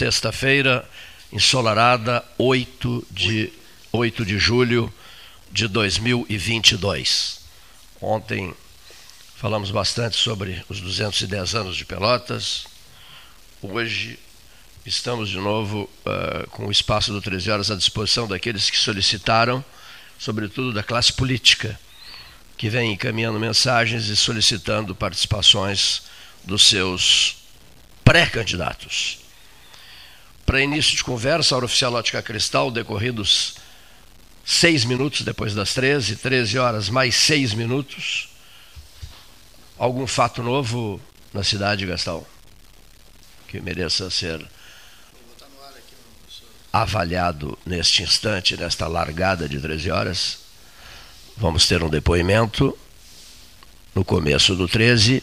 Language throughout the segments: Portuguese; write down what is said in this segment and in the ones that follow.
sexta-feira, ensolarada, 8 de, 8 de julho de 2022. Ontem falamos bastante sobre os 210 anos de Pelotas. Hoje estamos de novo uh, com o espaço do 13 horas à disposição daqueles que solicitaram, sobretudo da classe política, que vem encaminhando mensagens e solicitando participações dos seus pré-candidatos. Para início de conversa, a hora oficial Ótica Cristal, decorridos seis minutos depois das 13, 13 horas mais seis minutos. Algum fato novo na cidade, Gastão? Que mereça ser avaliado neste instante, nesta largada de 13 horas. Vamos ter um depoimento no começo do 13,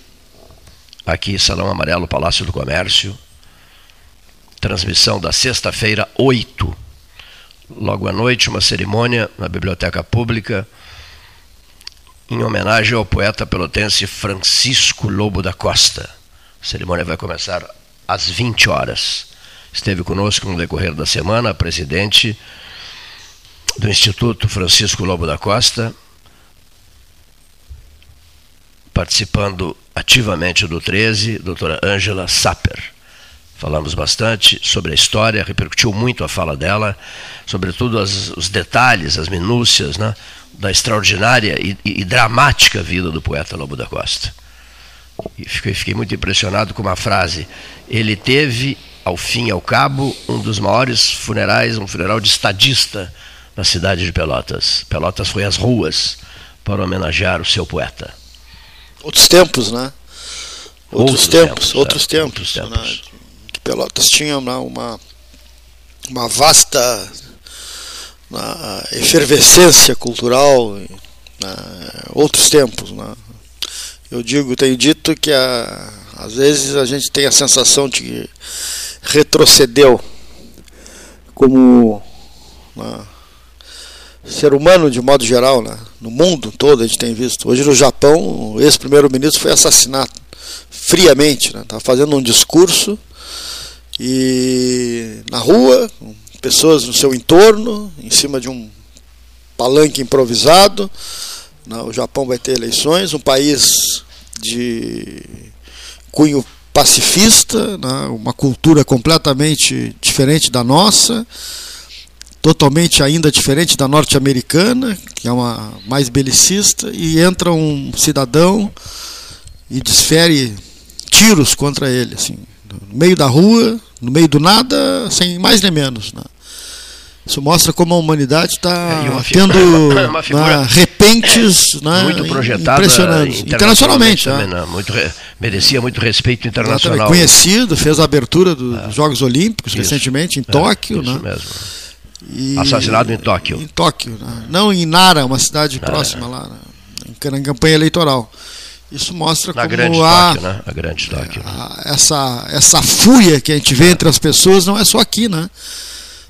aqui Salão Amarelo, Palácio do Comércio. Transmissão da sexta-feira, 8 logo à noite, uma cerimônia na Biblioteca Pública em homenagem ao poeta pelotense Francisco Lobo da Costa. A cerimônia vai começar às 20 horas. Esteve conosco no decorrer da semana a presidente do Instituto Francisco Lobo da Costa, participando ativamente do 13, doutora Ângela Saper. Falamos bastante sobre a história, repercutiu muito a fala dela, sobretudo as, os detalhes, as minúcias né, da extraordinária e, e, dramática vida do poeta Lobo da Costa. E fiquei, fiquei muito impressionado com uma frase. Ele teve, ao fim e ao cabo, um dos maiores funerais, um funeral de estadista na cidade de Pelotas. Pelotas foi às ruas para homenagear o seu poeta. Outros tempos, né? Outros, outros tempos, tempos, outros é, tempos. Outros tempos. Né? Pelotas tinha uma, uma, uma vasta uma efervescência cultural, outros tempos. Né. Eu digo, tenho dito que a, às vezes a gente tem a sensação de que retrocedeu como né, ser humano de modo geral, né, no mundo todo a gente tem visto. Hoje no Japão, o ex-primeiro-ministro foi assassinado friamente, estava né, fazendo um discurso e na rua, pessoas no seu entorno, em cima de um palanque improvisado. O Japão vai ter eleições, um país de cunho pacifista, né? uma cultura completamente diferente da nossa, totalmente ainda diferente da norte-americana, que é uma mais belicista, e entra um cidadão e desfere tiros contra ele, assim, no meio da rua, no meio do nada, sem mais nem menos. Né? Isso mostra como a humanidade está é, tendo né, repentes né, muito projetada impressionantes. internacionalmente. Também, né? muito, merecia muito respeito internacional. Conhecido, fez a abertura dos é. Jogos Olímpicos isso. recentemente em é, Tóquio. Isso né? mesmo. E, Assassinado em Tóquio. Em Tóquio, né? não em Nara, uma cidade próxima lá, né? em campanha eleitoral. Isso mostra Na como grande há né? A grande Tóquio. É, essa, essa fúria que a gente vê entre as pessoas não é só aqui, né?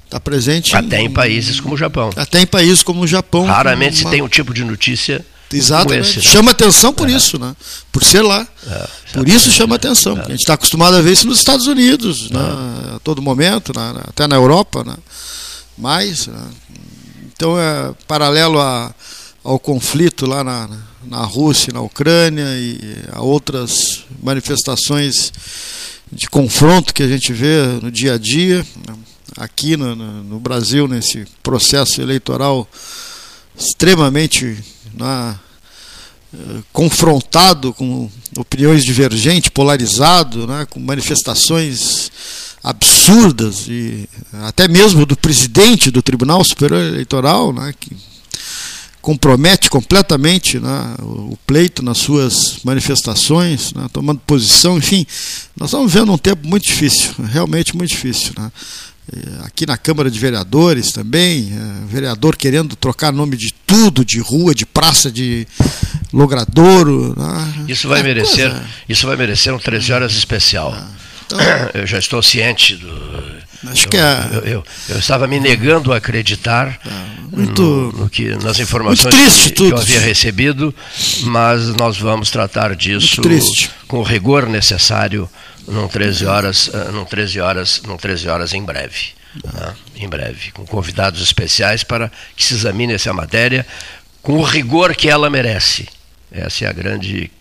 Está presente até em, em, países como o Japão. Até em países como o Japão. Raramente uma... se tem um tipo de notícia. Exatamente. Esse, né? Chama atenção por é. isso, né? Por ser lá. É, por isso chama atenção. É. A gente está acostumado a ver isso nos Estados Unidos, né? É. a todo momento, né? até na Europa, né? Mas, né? então é paralelo a, ao conflito lá na, na Rússia, na Ucrânia e a outras manifestações de confronto que a gente vê no dia a dia, aqui no, no Brasil, nesse processo eleitoral extremamente né, confrontado com opiniões divergentes, polarizado, né, com manifestações absurdas e até mesmo do presidente do Tribunal Superior Eleitoral, né, que compromete completamente né, o pleito nas suas manifestações, né, tomando posição, enfim, nós estamos vendo um tempo muito difícil, realmente muito difícil. Né. Aqui na Câmara de Vereadores também, é, vereador querendo trocar nome de tudo, de rua, de praça, de logradouro. Né. Isso vai é merecer, coisa... isso vai merecer um 13 horas especial. Ah, então, eu já estou ciente do, Acho eu, que é... eu, eu, eu, estava me negando a acreditar é, muito, no, no, que, nas informações que, que, eu havia recebido, mas nós vamos tratar disso com o rigor necessário num 13 horas, uh, num 13 horas, num 13 horas em breve. Né? Em breve, com convidados especiais para que se examine essa matéria com o rigor que ela merece. Essa é a grande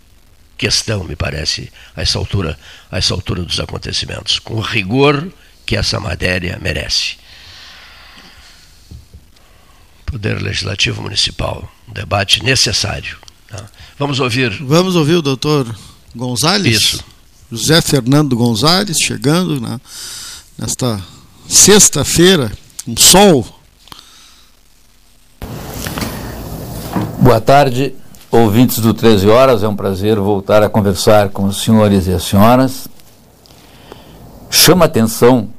questão, me parece, a essa altura, a essa altura dos acontecimentos, com o rigor que essa matéria merece. Poder Legislativo Municipal, um debate necessário. Tá? Vamos ouvir. Vamos ouvir o doutor Gonzalez? Isso. José Fernando Gonzalez chegando né, nesta sexta-feira, um sol. Boa tarde, ouvintes do 13 Horas. É um prazer voltar a conversar com os senhores e as senhoras. Chama atenção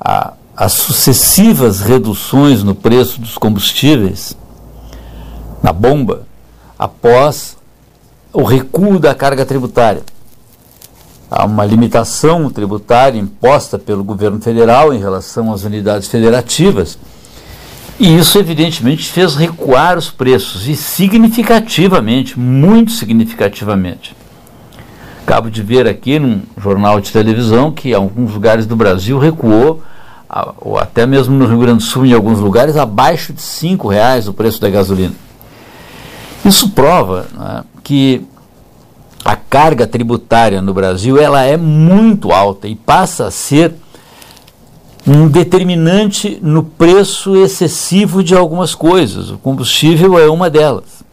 a, as sucessivas reduções no preço dos combustíveis na bomba após o recuo da carga tributária. Há uma limitação tributária imposta pelo governo federal em relação às unidades federativas. E isso, evidentemente, fez recuar os preços, e significativamente, muito significativamente. Acabo de ver aqui num jornal de televisão que em alguns lugares do Brasil recuou, ou até mesmo no Rio Grande do Sul, em alguns lugares, abaixo de R$ reais o preço da gasolina. Isso prova né, que a carga tributária no Brasil ela é muito alta e passa a ser um determinante no preço excessivo de algumas coisas. O combustível é uma delas.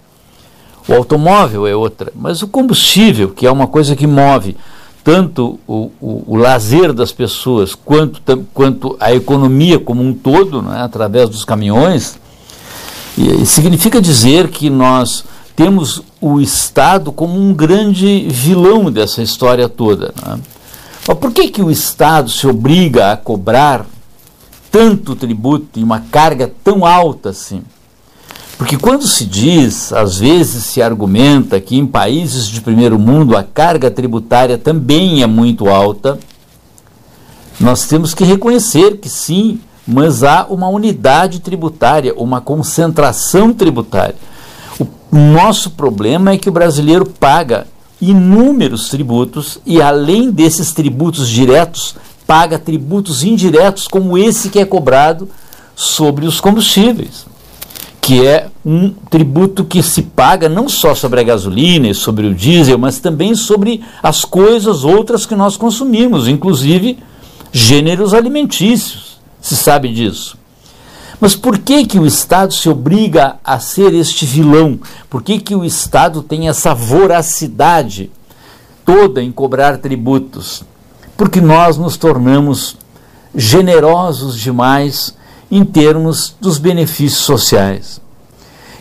O automóvel é outra. Mas o combustível, que é uma coisa que move tanto o, o, o lazer das pessoas quanto, quanto a economia como um todo, né, através dos caminhões, e, significa dizer que nós temos o Estado como um grande vilão dessa história toda. Né? Mas por que, que o Estado se obriga a cobrar tanto tributo e uma carga tão alta assim? Porque quando se diz, às vezes se argumenta que em países de primeiro mundo a carga tributária também é muito alta, nós temos que reconhecer que sim, mas há uma unidade tributária, uma concentração tributária. O nosso problema é que o brasileiro paga inúmeros tributos e, além desses tributos diretos, paga tributos indiretos, como esse que é cobrado sobre os combustíveis, que é um tributo que se paga não só sobre a gasolina e sobre o diesel, mas também sobre as coisas outras que nós consumimos, inclusive gêneros alimentícios. Se sabe disso. Mas por que, que o Estado se obriga a ser este vilão? Por que, que o Estado tem essa voracidade toda em cobrar tributos? Porque nós nos tornamos generosos demais em termos dos benefícios sociais.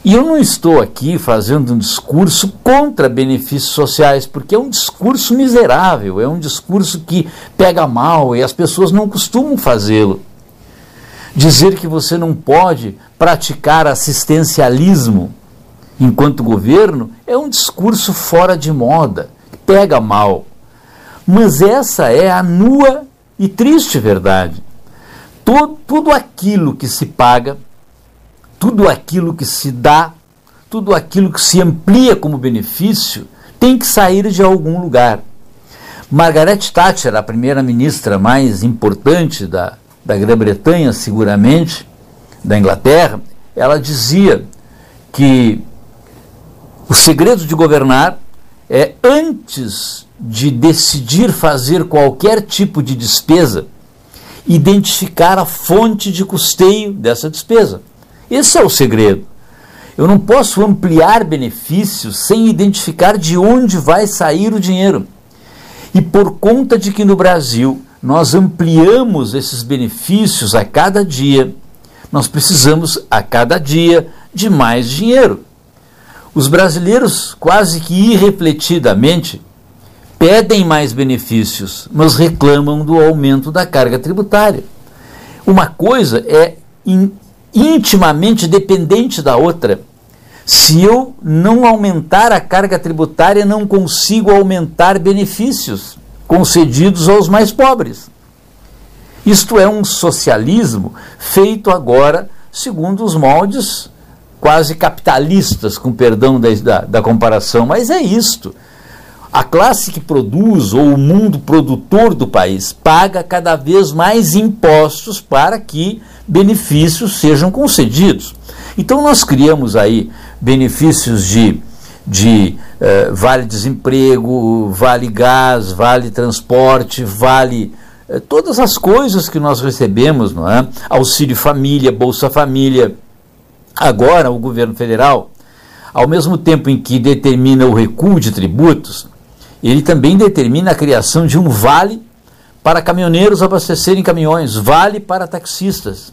E eu não estou aqui fazendo um discurso contra benefícios sociais, porque é um discurso miserável, é um discurso que pega mal e as pessoas não costumam fazê-lo. Dizer que você não pode praticar assistencialismo enquanto governo é um discurso fora de moda, pega mal. Mas essa é a nua e triste verdade. Todo, tudo aquilo que se paga, tudo aquilo que se dá, tudo aquilo que se amplia como benefício, tem que sair de algum lugar. Margaret Thatcher, a primeira ministra mais importante da, da Grã-Bretanha, seguramente, da Inglaterra, ela dizia que o segredo de governar é antes de decidir fazer qualquer tipo de despesa, identificar a fonte de custeio dessa despesa. Esse é o segredo. Eu não posso ampliar benefícios sem identificar de onde vai sair o dinheiro. E por conta de que no Brasil nós ampliamos esses benefícios a cada dia, nós precisamos a cada dia de mais dinheiro. Os brasileiros, quase que irrefletidamente, pedem mais benefícios, mas reclamam do aumento da carga tributária. Uma coisa é in, intimamente dependente da outra. Se eu não aumentar a carga tributária, não consigo aumentar benefícios concedidos aos mais pobres. Isto é um socialismo feito agora segundo os moldes quase capitalistas, com perdão da, da, da comparação, mas é isto. A classe que produz ou o mundo produtor do país paga cada vez mais impostos para que benefícios sejam concedidos. Então nós criamos aí benefícios de, de eh, vale desemprego, vale gás, vale transporte, vale eh, todas as coisas que nós recebemos, não é? Auxílio família, Bolsa Família. Agora o governo federal, ao mesmo tempo em que determina o recuo de tributos, ele também determina a criação de um vale para caminhoneiros abastecerem caminhões, vale para taxistas.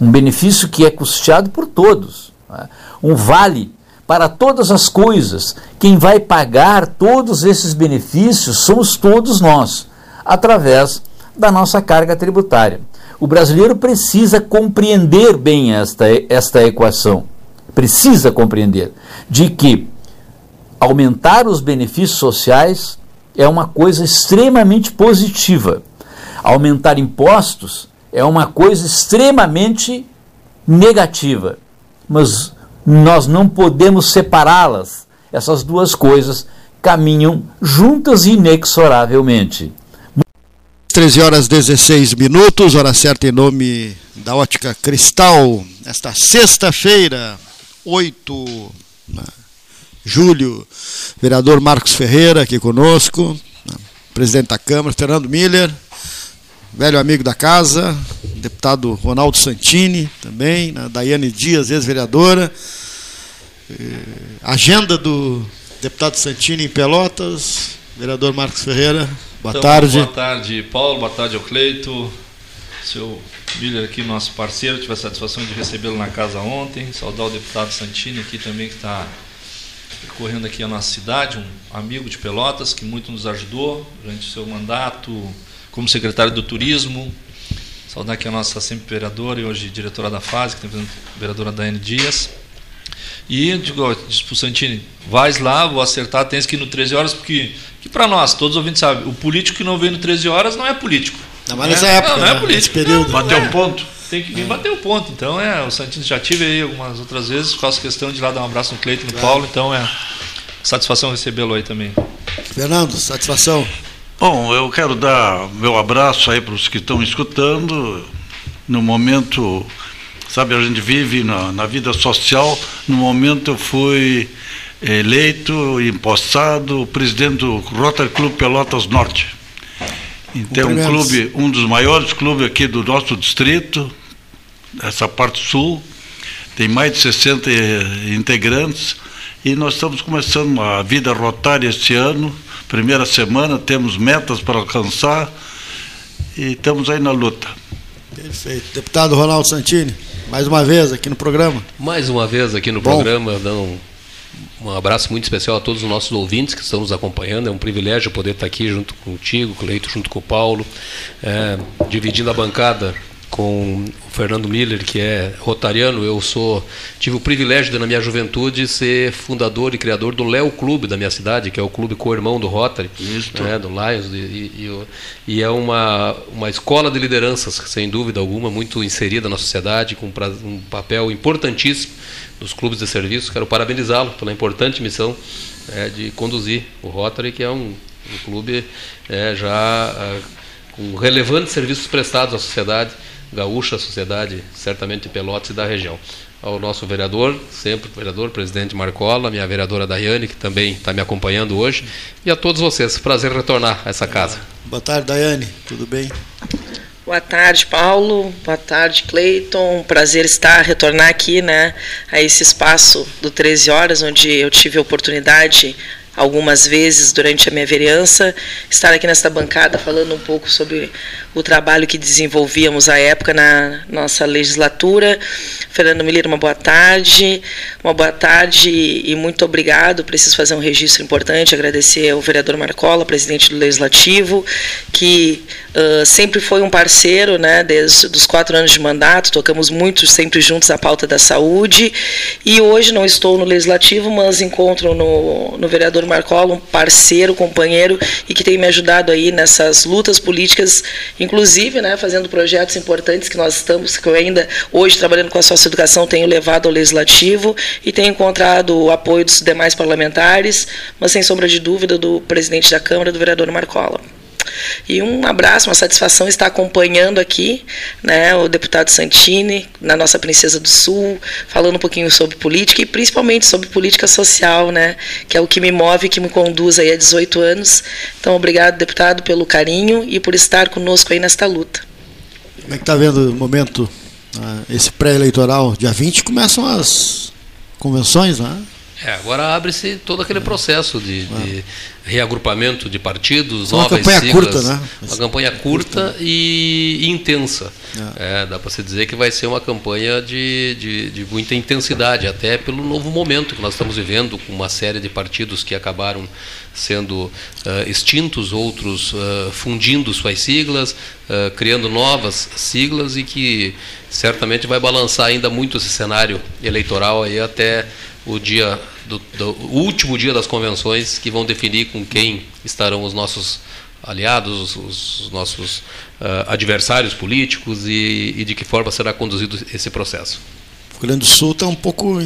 Um benefício que é custeado por todos. Né? Um vale para todas as coisas. Quem vai pagar todos esses benefícios somos todos nós, através da nossa carga tributária. O brasileiro precisa compreender bem esta, esta equação. Precisa compreender de que aumentar os benefícios sociais é uma coisa extremamente positiva. Aumentar impostos é uma coisa extremamente negativa. Mas nós não podemos separá-las. Essas duas coisas caminham juntas inexoravelmente. 13 horas 16 minutos, hora certa em nome da Ótica Cristal. Esta sexta-feira, 8 julho, vereador Marcos Ferreira aqui conosco, presidente da Câmara, Fernando Miller, velho amigo da casa, deputado Ronaldo Santini também, né, Daiane Dias, ex-vereadora, agenda do deputado Santini em Pelotas, vereador Marcos Ferreira, boa então, tarde. Boa tarde, Paulo, boa tarde ao Cleito, seu Miller aqui, nosso parceiro, tive a satisfação de recebê-lo na casa ontem, saudar o deputado Santini aqui também, que está percorrendo aqui a nossa cidade, um amigo de Pelotas que muito nos ajudou durante o seu mandato como secretário do Turismo. Saudar aqui a nossa sempre vereadora e hoje diretora da fase, que tem a vereadora Daiane Dias. E digo, disse para o Santini, vais lá, vou acertar, tens que ir no 13 horas, porque que para nós, todos os ouvintes sabem, o político que não vem no 13 horas não é político. Não, mas nessa é, época, não, não é político. período. Bateu é. um ponto. Tem que vir é. bater o ponto. Então, é, o Santini já tive aí algumas outras vezes, faço questão de ir lá dar um abraço no Cleiton e no claro. Paulo, então é satisfação recebê-lo aí também. Fernando, satisfação. Bom, eu quero dar meu abraço aí para os que estão escutando. No momento, sabe, a gente vive na, na vida social. No momento eu fui eleito e empossado presidente do Rotary Club Pelotas Norte. Então, um clube, um dos maiores clubes aqui do nosso distrito, essa parte sul, tem mais de 60 integrantes e nós estamos começando a vida rotária este ano, primeira semana, temos metas para alcançar e estamos aí na luta. Perfeito. Deputado Ronaldo Santini, mais uma vez aqui no programa. Mais uma vez aqui no Bom. programa, dando um abraço muito especial a todos os nossos ouvintes que estão nos acompanhando. É um privilégio poder estar aqui junto contigo, Cleito, junto com o Paulo, é, dividindo a bancada com o Fernando Miller, que é rotariano. Eu sou tive o privilégio de, na minha juventude ser fundador e criador do Léo Clube da minha cidade, que é o clube co-irmão do Rotary, né, do Lions, e, e, e, é uma, uma escola de lideranças, sem dúvida alguma, muito inserida na sociedade, com um papel importantíssimo dos clubes de serviço. Quero parabenizá-lo pela importante missão é, de conduzir o Rotary, que é um, um clube é, já é, com relevantes serviços prestados à sociedade gaúcha, sociedade, certamente de Pelotas e da região. Ao nosso vereador, sempre vereador, presidente Marcola, minha vereadora Daiane, que também está me acompanhando hoje, e a todos vocês. Prazer retornar a essa casa. Boa tarde, Daiane. Tudo bem? Boa tarde, Paulo. Boa tarde, Cleiton. Prazer estar, retornar aqui, né, a esse espaço do 13 Horas, onde eu tive a oportunidade algumas vezes durante a minha vereança, estar aqui nesta bancada falando um pouco sobre o trabalho que desenvolvíamos à época na nossa legislatura. Fernando Miller, uma boa tarde. Uma boa tarde e muito obrigado. Preciso fazer um registro importante, agradecer ao vereador Marcola, presidente do Legislativo, que uh, sempre foi um parceiro, né, desde os quatro anos de mandato, tocamos muito sempre juntos a pauta da saúde. E hoje não estou no Legislativo, mas encontro no, no vereador Marcola, um parceiro, companheiro e que tem me ajudado aí nessas lutas políticas, inclusive, né, fazendo projetos importantes que nós estamos, que eu ainda hoje trabalhando com a socioeducação tenho levado ao legislativo e tenho encontrado o apoio dos demais parlamentares, mas sem sombra de dúvida do presidente da Câmara, do vereador Marcola. E um abraço, uma satisfação estar acompanhando aqui né, o deputado Santini, na nossa Princesa do Sul, falando um pouquinho sobre política e principalmente sobre política social, né, que é o que me move e que me conduz aí há 18 anos. Então, obrigado, deputado, pelo carinho e por estar conosco aí nesta luta. Como é que está vendo o momento, ah, esse pré-eleitoral? Dia 20 começam as convenções, né? É, agora abre-se todo aquele processo de, de reagrupamento de partidos, uma novas campanha siglas, curta, né? uma campanha curta e, e intensa. É. dá para se dizer que vai ser uma campanha de, de, de, muita intensidade, até pelo novo momento que nós estamos vivendo, com uma série de partidos que acabaram sendo uh, extintos, outros uh, fundindo suas siglas, uh, criando novas siglas e que certamente vai balançar ainda muito esse cenário eleitoral aí até o dia do, do o último dia das convenções que vão definir com quem estarão os nossos aliados, os, os nossos uh, adversários políticos e, e, de que forma será conduzido esse processo. O Rio Grande do Sul está um pouco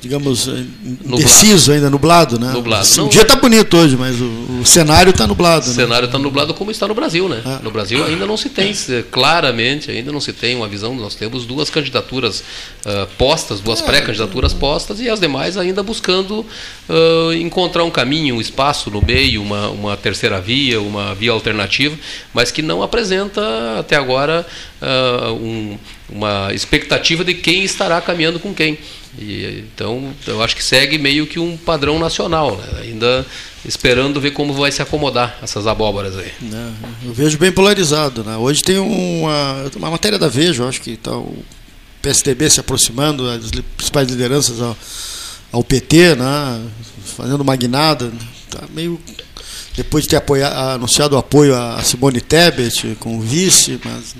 digamos, eh, indeciso ainda, nublado, né? Nublado. O dia está bonito hoje, mas o, o cenário está nublado. O né? cenário está nublado como está no Brasil, né? Ah. No Brasil ainda não se tem, claramente, ainda não se tem uma visão. Nós temos duas candidaturas uh, postas, duas é, pré-candidaturas postas e as demais ainda buscando uh, encontrar um caminho, um espaço no meio, uma, uma terceira via, uma via alternativa, mas que não apresenta até agora uh, um, uma expectativa de quem estará caminhando com quem. E, então, eu acho que segue meio que um padrão nacional, né? ainda esperando ver como vai se acomodar essas abóboras aí. É, eu vejo bem polarizado. Né? Hoje tem uma, uma matéria da Veja, acho que está o PSDB se aproximando, as principais lideranças ao, ao PT, né? fazendo uma guinada. Tá meio depois de ter apoiado, anunciado o apoio a Simone Tebet com o vice, mas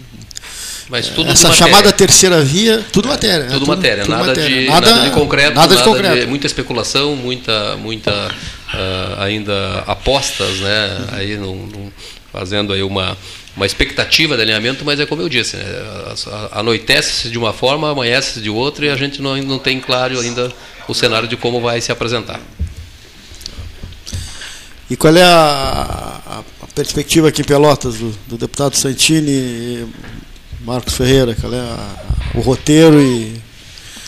mas tudo Essa chamada terceira via, tudo matéria. Tudo, é, tudo matéria, tudo nada, matéria. De, nada, nada, de concreto, nada, de, concreto. De, muita especulação, muita, muita uh, ainda apostas, né? Aí num, num, fazendo aí uma, uma expectativa de alinhamento, mas é como eu disse, né? anoitece-se de uma forma, amanhece-se de outra e a gente não, não tem claro ainda o cenário de como vai se apresentar. E qual é a, a, perspectiva aqui em Pelotas do, do deputado Santini Marcos Ferreira, qual é a, o roteiro e.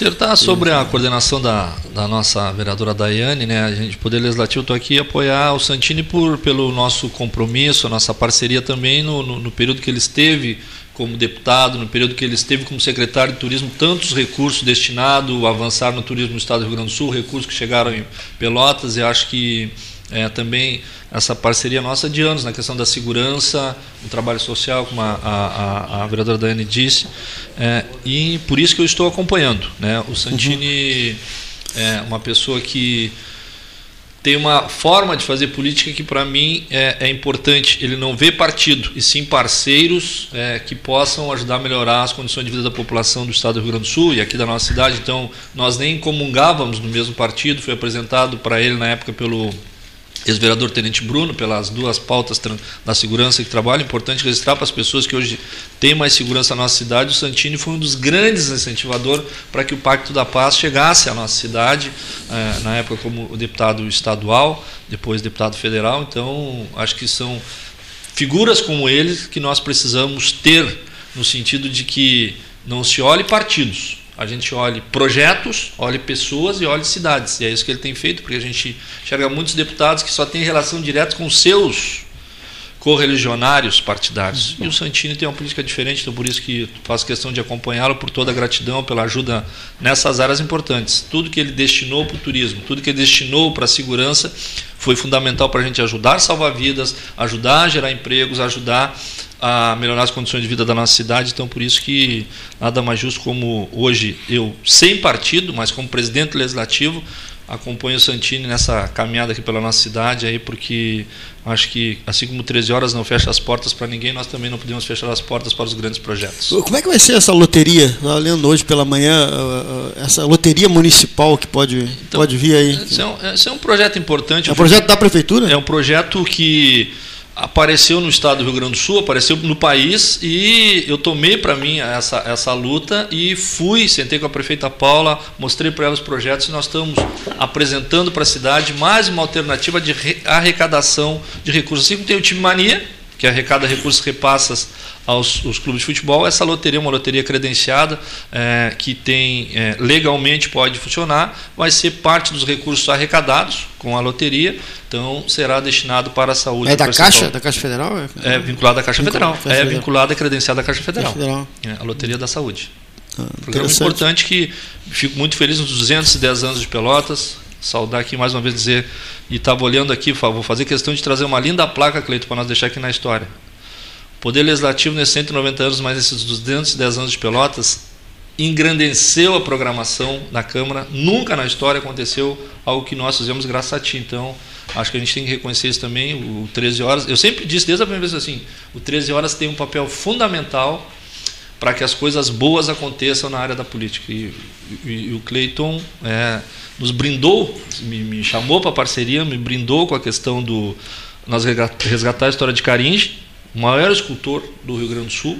Está sobre a coordenação da, da nossa vereadora Daiane, né? A gente, Poder Legislativo, estou aqui apoiar o Santini por, pelo nosso compromisso, a nossa parceria também no, no, no período que ele esteve como deputado, no período que ele esteve como secretário de turismo, tantos recursos destinados a avançar no turismo no estado do Rio Grande do Sul, recursos que chegaram em Pelotas, e acho que é, também essa parceria nossa de anos na questão da segurança, do trabalho social, como a, a, a vereadora Daiane disse, é, e por isso que eu estou acompanhando. Né? O Santini uhum. é uma pessoa que tem uma forma de fazer política que para mim é, é, importante. Ele não vê partido, e sim parceiros é, que possam ajudar a melhorar as condições de vida da população do estado do Rio Grande do Sul e aqui da nossa cidade. Então, nós nem comungávamos no mesmo partido, foi apresentado para ele na época pelo ex-vereador Tenente Bruno, pelas duas pautas da segurança que trabalha. Importante registrar para as pessoas que hoje têm mais segurança na nossa cidade. O Santini foi um dos grandes incentivadores para que o Pacto da Paz chegasse à nossa cidade, eh, na época como deputado estadual, depois deputado federal. Então, acho que são figuras como ele que nós precisamos ter, no sentido de que não se olhe partidos, a gente olhe projetos, olhe pessoas e olhe cidades. E é isso que ele tem feito, porque a gente enxerga muitos deputados que só têm relação direta com seus correligionários partidários. E o Santini tem uma política diferente, então por isso que faço questão de acompanhá-lo por toda a gratidão, pela ajuda nessas áreas importantes. Tudo que ele destinou para o turismo, tudo que ele destinou para a segurança foi fundamental para a gente ajudar a salvar vidas, ajudar a gerar empregos, ajudar a melhorar as condições de vida da nossa cidade. Então, por isso que nada mais justo como hoje eu, sem partido, mas como presidente legislativo, acompanho o Santini nessa caminhada aqui pela nossa cidade aí, porque acho que assim como 13 horas não fecha as portas para ninguém, nós também não podemos fechar as portas para os grandes projetos. Como é que vai ser essa loteria? Estava lendo hoje pela manhã, uh, uh, essa loteria municipal que pode, então, pode vir aí. Esse é, um, esse é um projeto importante. É um projeto da prefeitura? É um projeto que apareceu no estado do Rio Grande do Sul, apareceu no país e eu tomei para mim essa, essa luta e fui, sentei com a prefeita Paula, mostrei para ela os projetos e nós estamos apresentando para a cidade mais uma alternativa de arrecadação de recursos. Assim como tem o Time Mania, que arrecada recursos repassas aos, aos, clubes de futebol. Essa loteria é uma loteria credenciada, é, que tem é, legalmente pode funcionar, vai ser parte dos recursos arrecadados com a loteria, então será destinado para a saúde. É da Caixa, da Caixa Federal? É, é vinculada à Caixa Federal. É vinculada e credenciada à Caixa Federal. Federal. É, a Loteria da Saúde. Ah, Programa importante que fico muito feliz nos 210 anos de Pelotas, saudar aqui mais uma vez dizer, e estava olhando aqui, vou fazer questão de trazer uma linda placa, Cleito, para nós deixar aqui na história. O Poder Legislativo, nesses 190 anos, mais esses 210 anos de Pelotas, engrandeceu a programação da Câmara. Nunca na história aconteceu algo que nós fizemos graças a ti. Então, acho que a gente tem que reconhecer isso também. O 13 Horas, eu sempre disse desde a primeira vez assim: o 13 Horas tem um papel fundamental para que as coisas boas aconteçam na área da política. E, e, e o Cleiton é, nos brindou, me, me chamou para parceria, me brindou com a questão do nós resgatar a história de Caringe, o maior escultor do Rio Grande do Sul,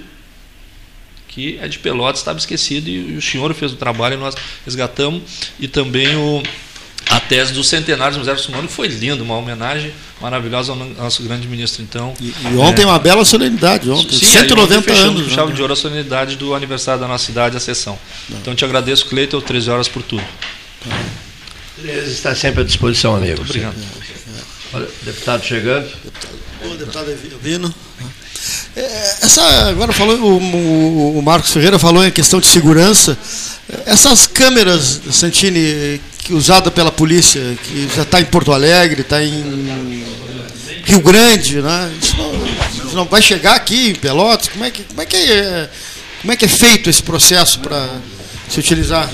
que é de Pelotas, estava esquecido e, o senhor fez o trabalho e nós resgatamos e também o a tese dos centenários do Museu Sumano, que foi lindo, uma homenagem maravilhosa ao nosso grande ministro. Então, e, e ontem é, uma bela solenidade, ontem, sim, 190 anos. Com chave né? de ouro a solenidade do aniversário da nossa cidade, a sessão. Não. Então, te agradeço, Cleiton, 13 horas por tudo. Está sempre à disposição, amigo. Muito obrigado. Olha, deputado chegando. O deputado Evino. É, essa, agora falou, o, o, Marcos Ferreira falou em questão de segurança. Essas câmeras, Santini, que usada pela polícia, que já está em Porto Alegre, está em Rio Grande, né? Isso não, isso não, vai chegar aqui em Pelotas. Como é que, como é, que é, como é que é feito esse processo para se utilizar?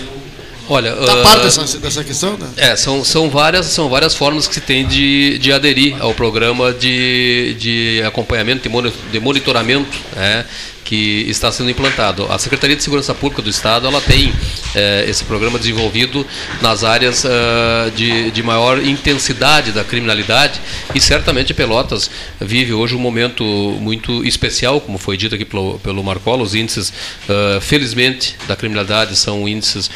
Olha, está uh, parte dessa, dessa questão? Né? É, são, são, várias, são várias formas que se tem de, de aderir ao programa de, de acompanhamento, de monitoramento né, que está sendo implantado. A Secretaria de Segurança Pública do Estado ela tem eh, esse programa desenvolvido nas áreas uh, de, de maior intensidade da criminalidade e certamente Pelotas vive hoje um momento muito especial, como foi dito aqui pelo, pelo Marcola, os índices, uh, felizmente, da criminalidade são índices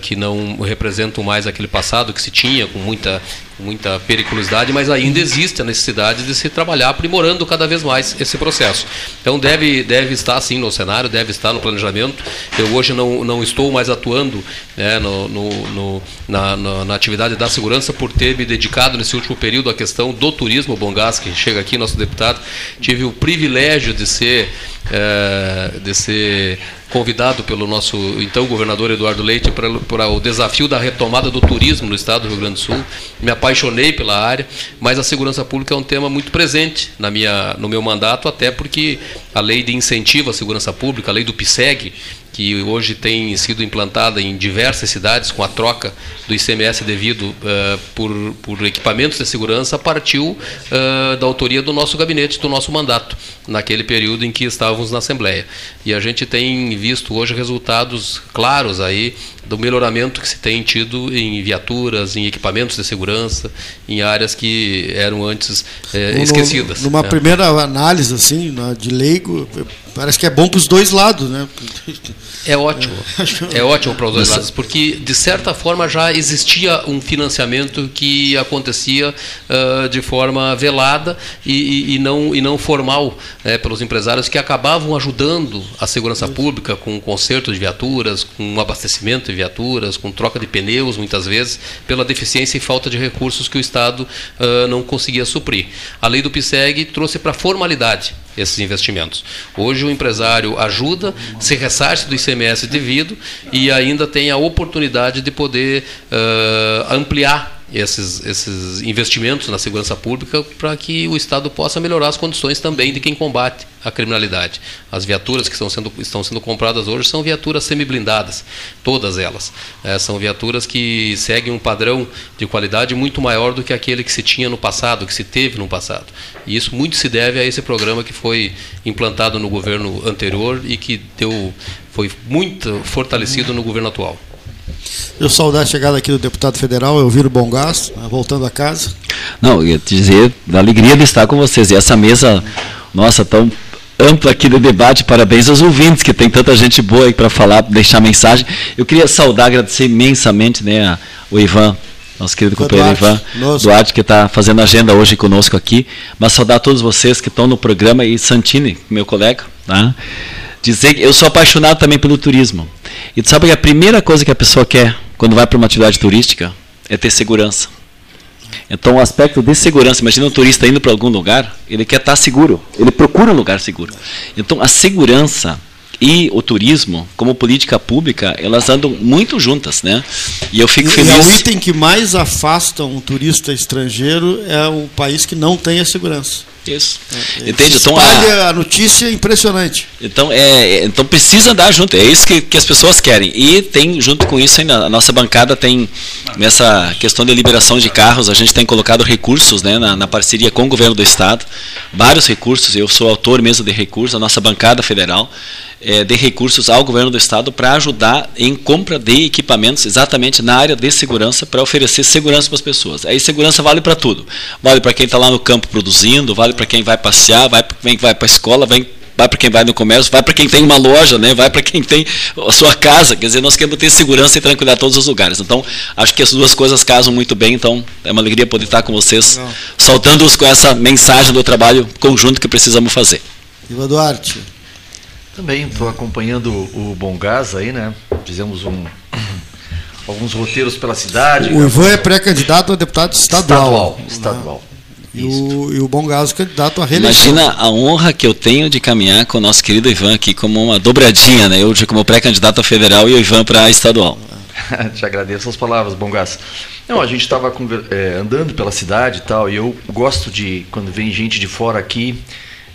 que não representam mais aquele passado que se tinha com muita muita periculosidade, mas ainda existe a necessidade de se trabalhar aprimorando cada vez mais esse processo. Então deve, deve estar sim no cenário, deve estar no planejamento. Eu hoje não, não estou mais atuando né, no, no, no na, na, na, atividade da segurança por ter me dedicado nesse último período à questão do turismo. O Gás, que chega aqui, nosso deputado, tive o privilégio de ser, é, de ser convidado pelo nosso então governador Eduardo Leite para, para o desafio da retomada do turismo no estado do Rio Grande do Sul. Me apaixonei pela área, mas a segurança pública é um tema muito presente na minha, no meu mandato, até porque a lei de incentivo à segurança pública, a lei do PSEG, que hoje tem sido implantada em diversas cidades com a troca do ICMS devido uh, por, por, equipamentos de segurança, partiu uh, da autoria do nosso gabinete, do nosso mandato, naquele período em que estávamos na Assembleia. E a gente tem visto hoje resultados claros aí do melhoramento que se tem tido em viaturas, em equipamentos de segurança, em áreas que eram antes eh, esquecidas. Numa né? primeira análise assim, de leigo, Parece que é bom para os dois lados, né? É ótimo. É ótimo para os dois lados, porque de certa forma já existia um financiamento que acontecia uh, de forma velada e, e, não, e não formal né, pelos empresários que acabavam ajudando a segurança pública com conserto de viaturas, com abastecimento de viaturas, com troca de pneus, muitas vezes, pela deficiência e falta de recursos que o Estado uh, não conseguia suprir. A lei do PSEG trouxe para a formalidade esses investimentos. Hoje o empresário ajuda, se ressarce do ICMS devido e ainda tem a oportunidade de poder uh, ampliar esses, esses investimentos na segurança pública para que o Estado possa melhorar as condições também de quem combate a criminalidade. As viaturas que estão sendo, estão sendo compradas hoje são viaturas semi-blindadas, todas elas. É, são viaturas que seguem um padrão de qualidade muito maior do que aquele que se tinha no passado, que se teve no passado. E isso muito se deve a esse programa que foi implantado no governo anterior e que deu, foi muito fortalecido no governo atual. Eu saudar a chegada aqui do deputado federal, eu viro Bom Gasto, né, voltando a casa. Não, ia dizer, da alegria de estar com vocês. E essa mesa, nossa, tão ampla aqui de debate, parabéns aos ouvintes, que tem tanta gente boa aí para falar, deixar mensagem. Eu queria saudar, agradecer imensamente né, o Ivan, nosso querido companheiro Duarte, Ivan nosso. Duarte, que está fazendo agenda hoje conosco aqui, mas saudar todos vocês que estão no programa e Santini, meu colega, tá? Dizer que eu sou apaixonado também pelo turismo. E tu sabe que a primeira coisa que a pessoa quer quando vai para uma atividade turística é ter segurança. Então, o aspecto de segurança, imagina um turista indo para algum lugar, ele quer estar seguro, ele procura um lugar seguro. Então, a segurança e o turismo, como política pública, elas andam muito juntas, né? E eu fico feliz. E é o item que mais afasta um turista estrangeiro é o país que não tem a segurança. Isso. É, Entende? Então, a, a notícia impressionante. Então, é, é, então precisa andar junto. É isso que, que as pessoas querem. E tem, junto com isso, ainda, a nossa bancada tem, nessa questão de liberação de carros, a gente tem colocado recursos né, na, na parceria com o governo do Estado. Vários recursos. Eu sou autor mesmo de recursos, a nossa bancada federal é, de recursos ao governo do estado para ajudar em compra de equipamentos exatamente na área de segurança para oferecer segurança para as pessoas. Aí segurança vale para tudo. Vale para quem está lá no campo produzindo, vale para quem vai passear, vai para quem vai para a escola, vai vai para quem vai no comércio, vai para quem tem uma loja, né? vai para quem tem a sua casa. Quer dizer, nós queremos ter segurança e tranquilidade em todos os lugares. Então, acho que as duas coisas casam muito bem. Então, é uma alegria poder estar com vocês, soltando-os com essa mensagem do trabalho conjunto que precisamos fazer. Iva Duarte. Também estou acompanhando o Bom Gás aí, né? Fizemos um, alguns roteiros pela cidade. O Ivan é pré-candidato a deputado estadual. Estadual. estadual. E o, e o Bom Gás candidato a reeleição. Imagina a honra que eu tenho de caminhar com o nosso querido Ivan aqui como uma dobradinha, né? Eu como pré-candidato a federal e o Ivan para estadual. Te agradeço as palavras, Bom Gás. Não, a gente estava é, andando pela cidade e tal, e eu gosto de, quando vem gente de fora aqui,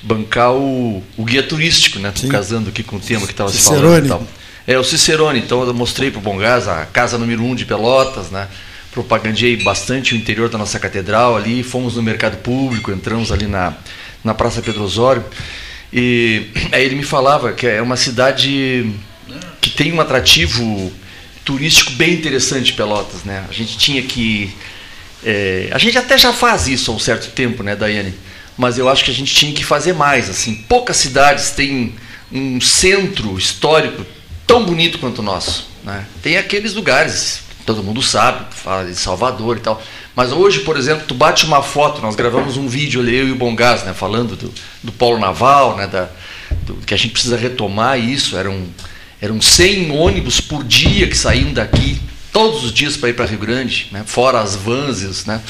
bancar o, o guia turístico, né? Tô casando aqui com o tema que estava se falando e tal. É, o Cicerone, então eu mostrei para o Bongás a casa número 1 um de Pelotas, né? Propagandei bastante o interior da nossa catedral ali, fomos no mercado público, entramos ali na, na Praça Pedro Osório. E aí ele me falava que é uma cidade que tem um atrativo turístico bem interessante Pelotas, né? A gente tinha que é, a gente até já faz isso há um certo tempo, né, Daiane? Mas eu acho que a gente tinha que fazer mais. Assim, poucas cidades têm um centro histórico tão bonito quanto o nosso. Né? Tem aqueles lugares, todo mundo sabe, fala de Salvador e tal. Mas hoje, por exemplo, tu bate uma foto, nós gravamos um vídeo ali, eu e o Bongás, né, falando do, do polo naval, né, da, do, que a gente precisa retomar isso. Eram, eram 100 ônibus por dia que saíam daqui, todos os dias para ir para Rio Grande, né, fora as vans, né?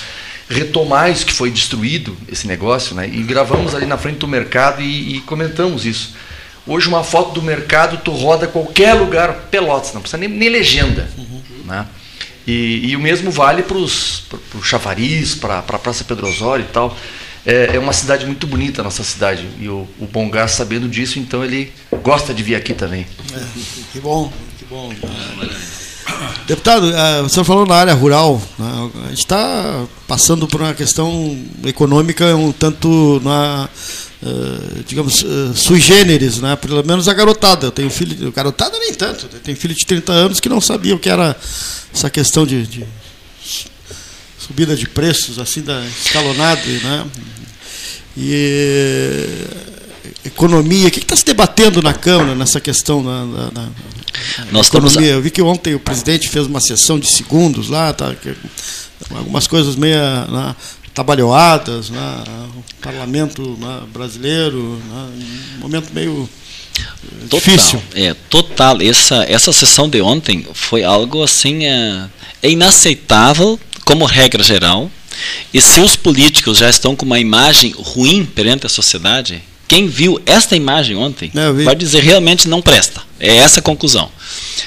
Retomar isso que foi destruído, esse negócio, né? E gravamos ali na frente do mercado e, e comentamos isso. Hoje uma foto do mercado tu roda qualquer lugar, Pelotas, não precisa nem, nem legenda, uhum. né? E, e, o mesmo vale para o Chafariz, para a pra Praça Pedro Osório e tal. É, é, uma cidade muito bonita a nossa cidade. E o, o Bongás, sabendo disso, então ele gosta de vir aqui também. É, que bom, que bom. Deputado, eh, o senhor falou na área rural. Né? A gente está passando por uma questão econômica um tanto na, Uh, digamos, uh, sui generis, né? pelo menos a garotada. Eu tenho filho, garotada nem tanto, eu tenho filho de 30 anos que não sabia o que era essa questão de, de subida de preços, assim, da, escalonado, né? E economia, o que está se debatendo na Câmara nessa questão da, da, da Nós economia? Estamos... Eu vi que ontem o presidente fez uma sessão de segundos lá, tá, algumas coisas meio né, trabalhoadas, né, o parlamento né, brasileiro, né, um momento meio total, difícil. É, total. Essa, essa sessão de ontem foi algo assim, é, é inaceitável como regra geral. E se os políticos já estão com uma imagem ruim perante a sociedade, quem viu esta imagem ontem vai dizer realmente não presta. É essa a conclusão.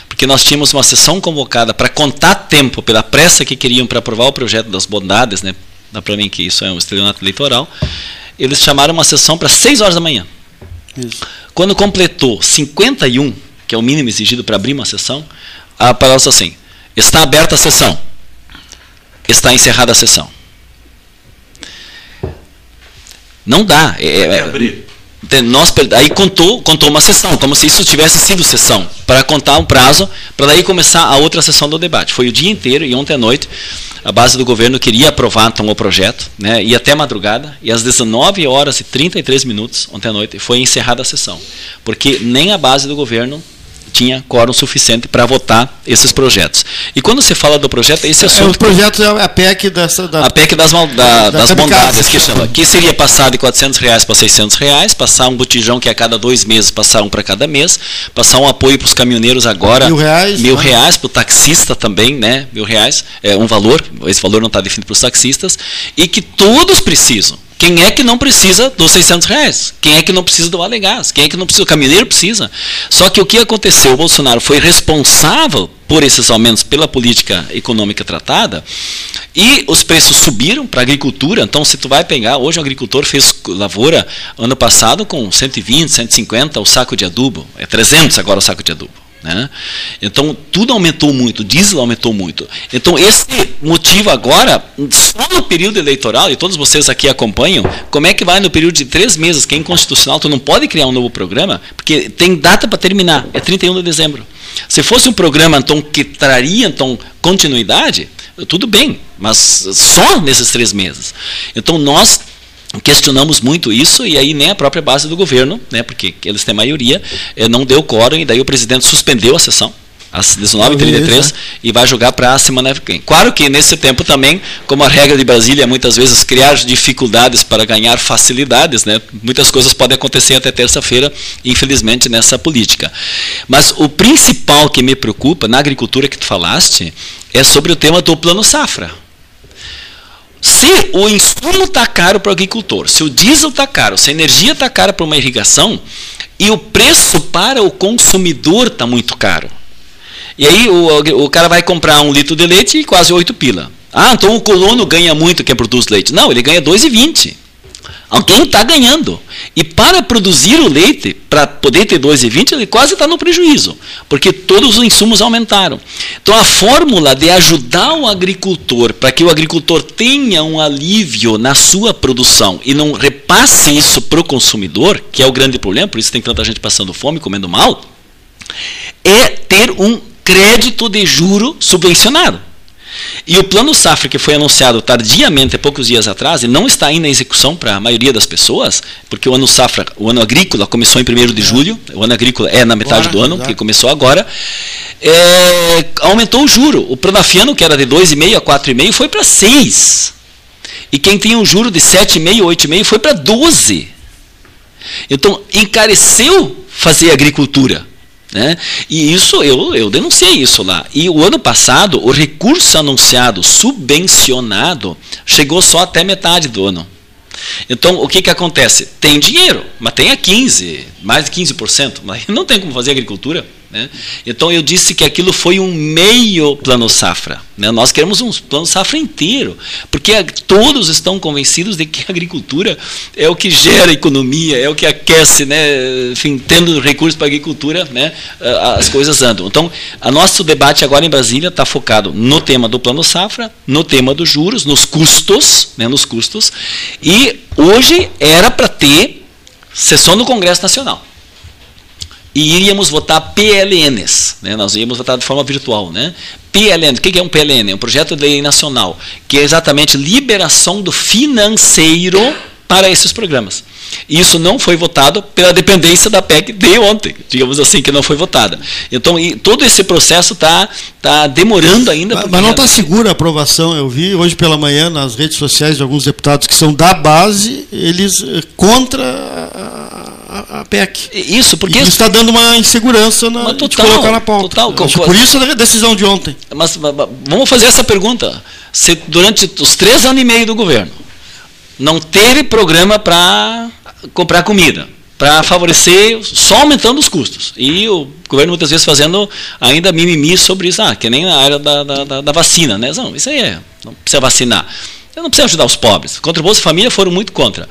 Porque nós tínhamos uma sessão convocada para contar tempo pela pressa que queriam para aprovar o projeto das bondades, né? Dá para mim que isso é um estelionato eleitoral. Eles chamaram uma sessão para 6 horas da manhã. Isso. Quando completou 51, que é o mínimo exigido para abrir uma sessão, a palavra assim: está aberta a sessão, está encerrada a sessão. Não dá. É, é, nós, aí contou, contou uma sessão, como se isso tivesse sido sessão, para contar um prazo, para daí começar a outra sessão do debate. Foi o dia inteiro e ontem à noite a base do governo queria aprovar então o projeto, né, e até madrugada, e às 19 horas e 33 minutos, ontem à noite, foi encerrada a sessão, porque nem a base do governo tinha quórum suficiente para votar esses projetos. E quando você fala do projeto, esse assunto... É, o projeto é a PEC dessa... Da, a PEC das, mal, da, da das bondades, que chama. Que seria passar de 400 reais para 600 reais, passar um botijão que a cada dois meses, passar um para cada mês, passar um apoio para os caminhoneiros agora... Mil reais. Mil né? reais para o taxista também, né? Mil reais, é um valor, esse valor não está definido para os taxistas, e que todos precisam quem é que não precisa dos 600 reais? Quem é que não precisa do Alegás? Quem é que não precisa? O caminhoneiro precisa. Só que o que aconteceu? O Bolsonaro foi responsável por esses aumentos pela política econômica tratada e os preços subiram para a agricultura. Então, se tu vai pegar, hoje o agricultor fez lavoura ano passado com 120, 150 o saco de adubo. É 300 agora o saco de adubo. Né? Então, tudo aumentou muito, o diesel aumentou muito. Então, esse motivo agora, só no período eleitoral, e todos vocês aqui acompanham, como é que vai no período de três meses, que é inconstitucional, tu não pode criar um novo programa, porque tem data para terminar, é 31 de dezembro. Se fosse um programa então, que traria então, continuidade, tudo bem, mas só nesses três meses. Então, nós questionamos muito isso e aí nem a própria base do governo, né, porque eles têm maioria, eh, não deu quórum e daí o presidente suspendeu a sessão às 19h33 e vai jogar para a semana que vem. Claro que nesse tempo também, como a regra de Brasília é muitas vezes criar dificuldades para ganhar facilidades, né? muitas coisas podem acontecer até terça-feira, infelizmente, nessa política. Mas o principal que me preocupa na agricultura que tu falaste é sobre o tema do plano safra. Se o insumo está caro para o agricultor, se o diesel está caro, se a energia está cara para uma irrigação, e o preço para o consumidor está muito caro. E aí o, o cara vai comprar um litro de leite e quase 8 pila. Ah, então o colono ganha muito quem produz leite. Não, ele ganha 2,20. Alguém está ganhando. E para produzir o leite, para poder ter 2,20, ele quase está no prejuízo, porque todos os insumos aumentaram. Então a fórmula de ajudar o agricultor para que o agricultor tenha um alívio na sua produção e não repasse isso para o consumidor, que é o grande problema, por isso tem tanta gente passando fome, comendo mal, é ter um crédito de juro subvencionado. E o plano safra que foi anunciado tardiamente, há poucos dias atrás, e não está ainda em execução para a maioria das pessoas, porque o ano safra, o ano agrícola começou em 1 de julho, o ano agrícola é na metade agora, do ano, exato. que começou agora, é, aumentou o juro. O Pronafiano, que era de 2,5 a 4,5, foi para 6. E quem tinha um juro de 7,5, 8,5 foi para 12. Então, encareceu fazer agricultura. Né? E isso eu, eu denunciei isso lá. E o ano passado, o recurso anunciado subvencionado chegou só até metade do ano. Então, o que, que acontece? Tem dinheiro, mas tem a 15%, mais de 15%, mas não tem como fazer agricultura. Né? Então eu disse que aquilo foi um meio plano safra. Né? Nós queremos um plano safra inteiro, porque todos estão convencidos de que a agricultura é o que gera economia, é o que aquece, né? Enfim, tendo recursos para a agricultura, né? as coisas andam. Então, o nosso debate agora em Brasília está focado no tema do plano safra, no tema dos juros, nos custos, né? nos custos, e hoje era para ter sessão do Congresso Nacional e iríamos votar PLNs, né? nós iríamos votar de forma virtual. Né? PLN, o que é um PLN? É um projeto de lei nacional, que é exatamente liberação do financeiro para esses programas. Isso não foi votado pela dependência da PEC de ontem, digamos assim, que não foi votada. Então, todo esse processo está tá demorando ainda. Mas, mas não está segura a aprovação. Eu vi hoje pela manhã nas redes sociais de alguns deputados que são da base, eles eh, contra a, a PEC. Isso, porque. isso está dando uma insegurança na, total, de colocar na pauta. Total, por isso a decisão de ontem. Mas, mas vamos fazer essa pergunta. Se durante os três anos e meio do governo não teve programa para comprar comida, para favorecer, só aumentando os custos. E o governo muitas vezes fazendo ainda mimimi sobre isso, ah, que nem na área da, da, da vacina. Né? Não, isso aí é, não precisa vacinar. Eu não precisa ajudar os pobres. Contra o Bolsa Família foram muito contra.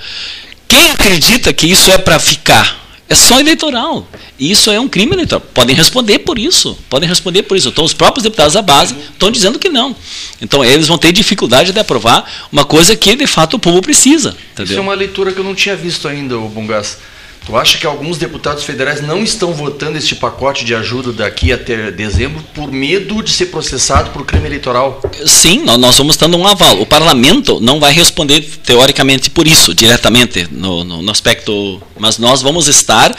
Quem acredita que isso é para ficar? É só eleitoral. E isso é um crime eleitoral. Podem responder por isso. Podem responder por isso. Então, os próprios deputados da base estão dizendo que não. Então, eles vão ter dificuldade de aprovar uma coisa que, de fato, o povo precisa. Entendeu? Isso é uma leitura que eu não tinha visto ainda, o Bungas. Tu acha que alguns deputados federais não estão votando este pacote de ajuda daqui até dezembro por medo de ser processado por crime eleitoral? Sim, nós vamos dando um aval. O parlamento não vai responder teoricamente por isso, diretamente, no, no, no aspecto. Mas nós vamos estar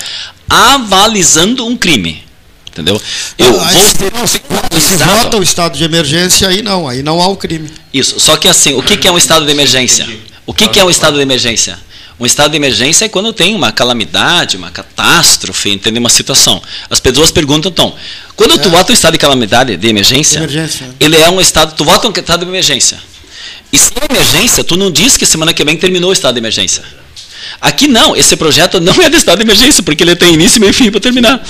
avalizando um crime. Entendeu? Eu ah, vou se, se vota o estado de emergência, aí não, aí não há o crime. Isso. Só que assim, o que, que é um estado de emergência? O que, que é um estado de emergência? Um estado de emergência é quando tem uma calamidade, uma catástrofe, entendeu? Uma situação. As pessoas perguntam, então, quando é. tu vota um estado de calamidade, de emergência, emergência, ele é um estado, tu vota um estado de emergência. E se é emergência, tu não diz que semana que vem terminou o estado de emergência. Aqui não, esse projeto não é de estado de emergência, porque ele tem início, meio e fim para terminar.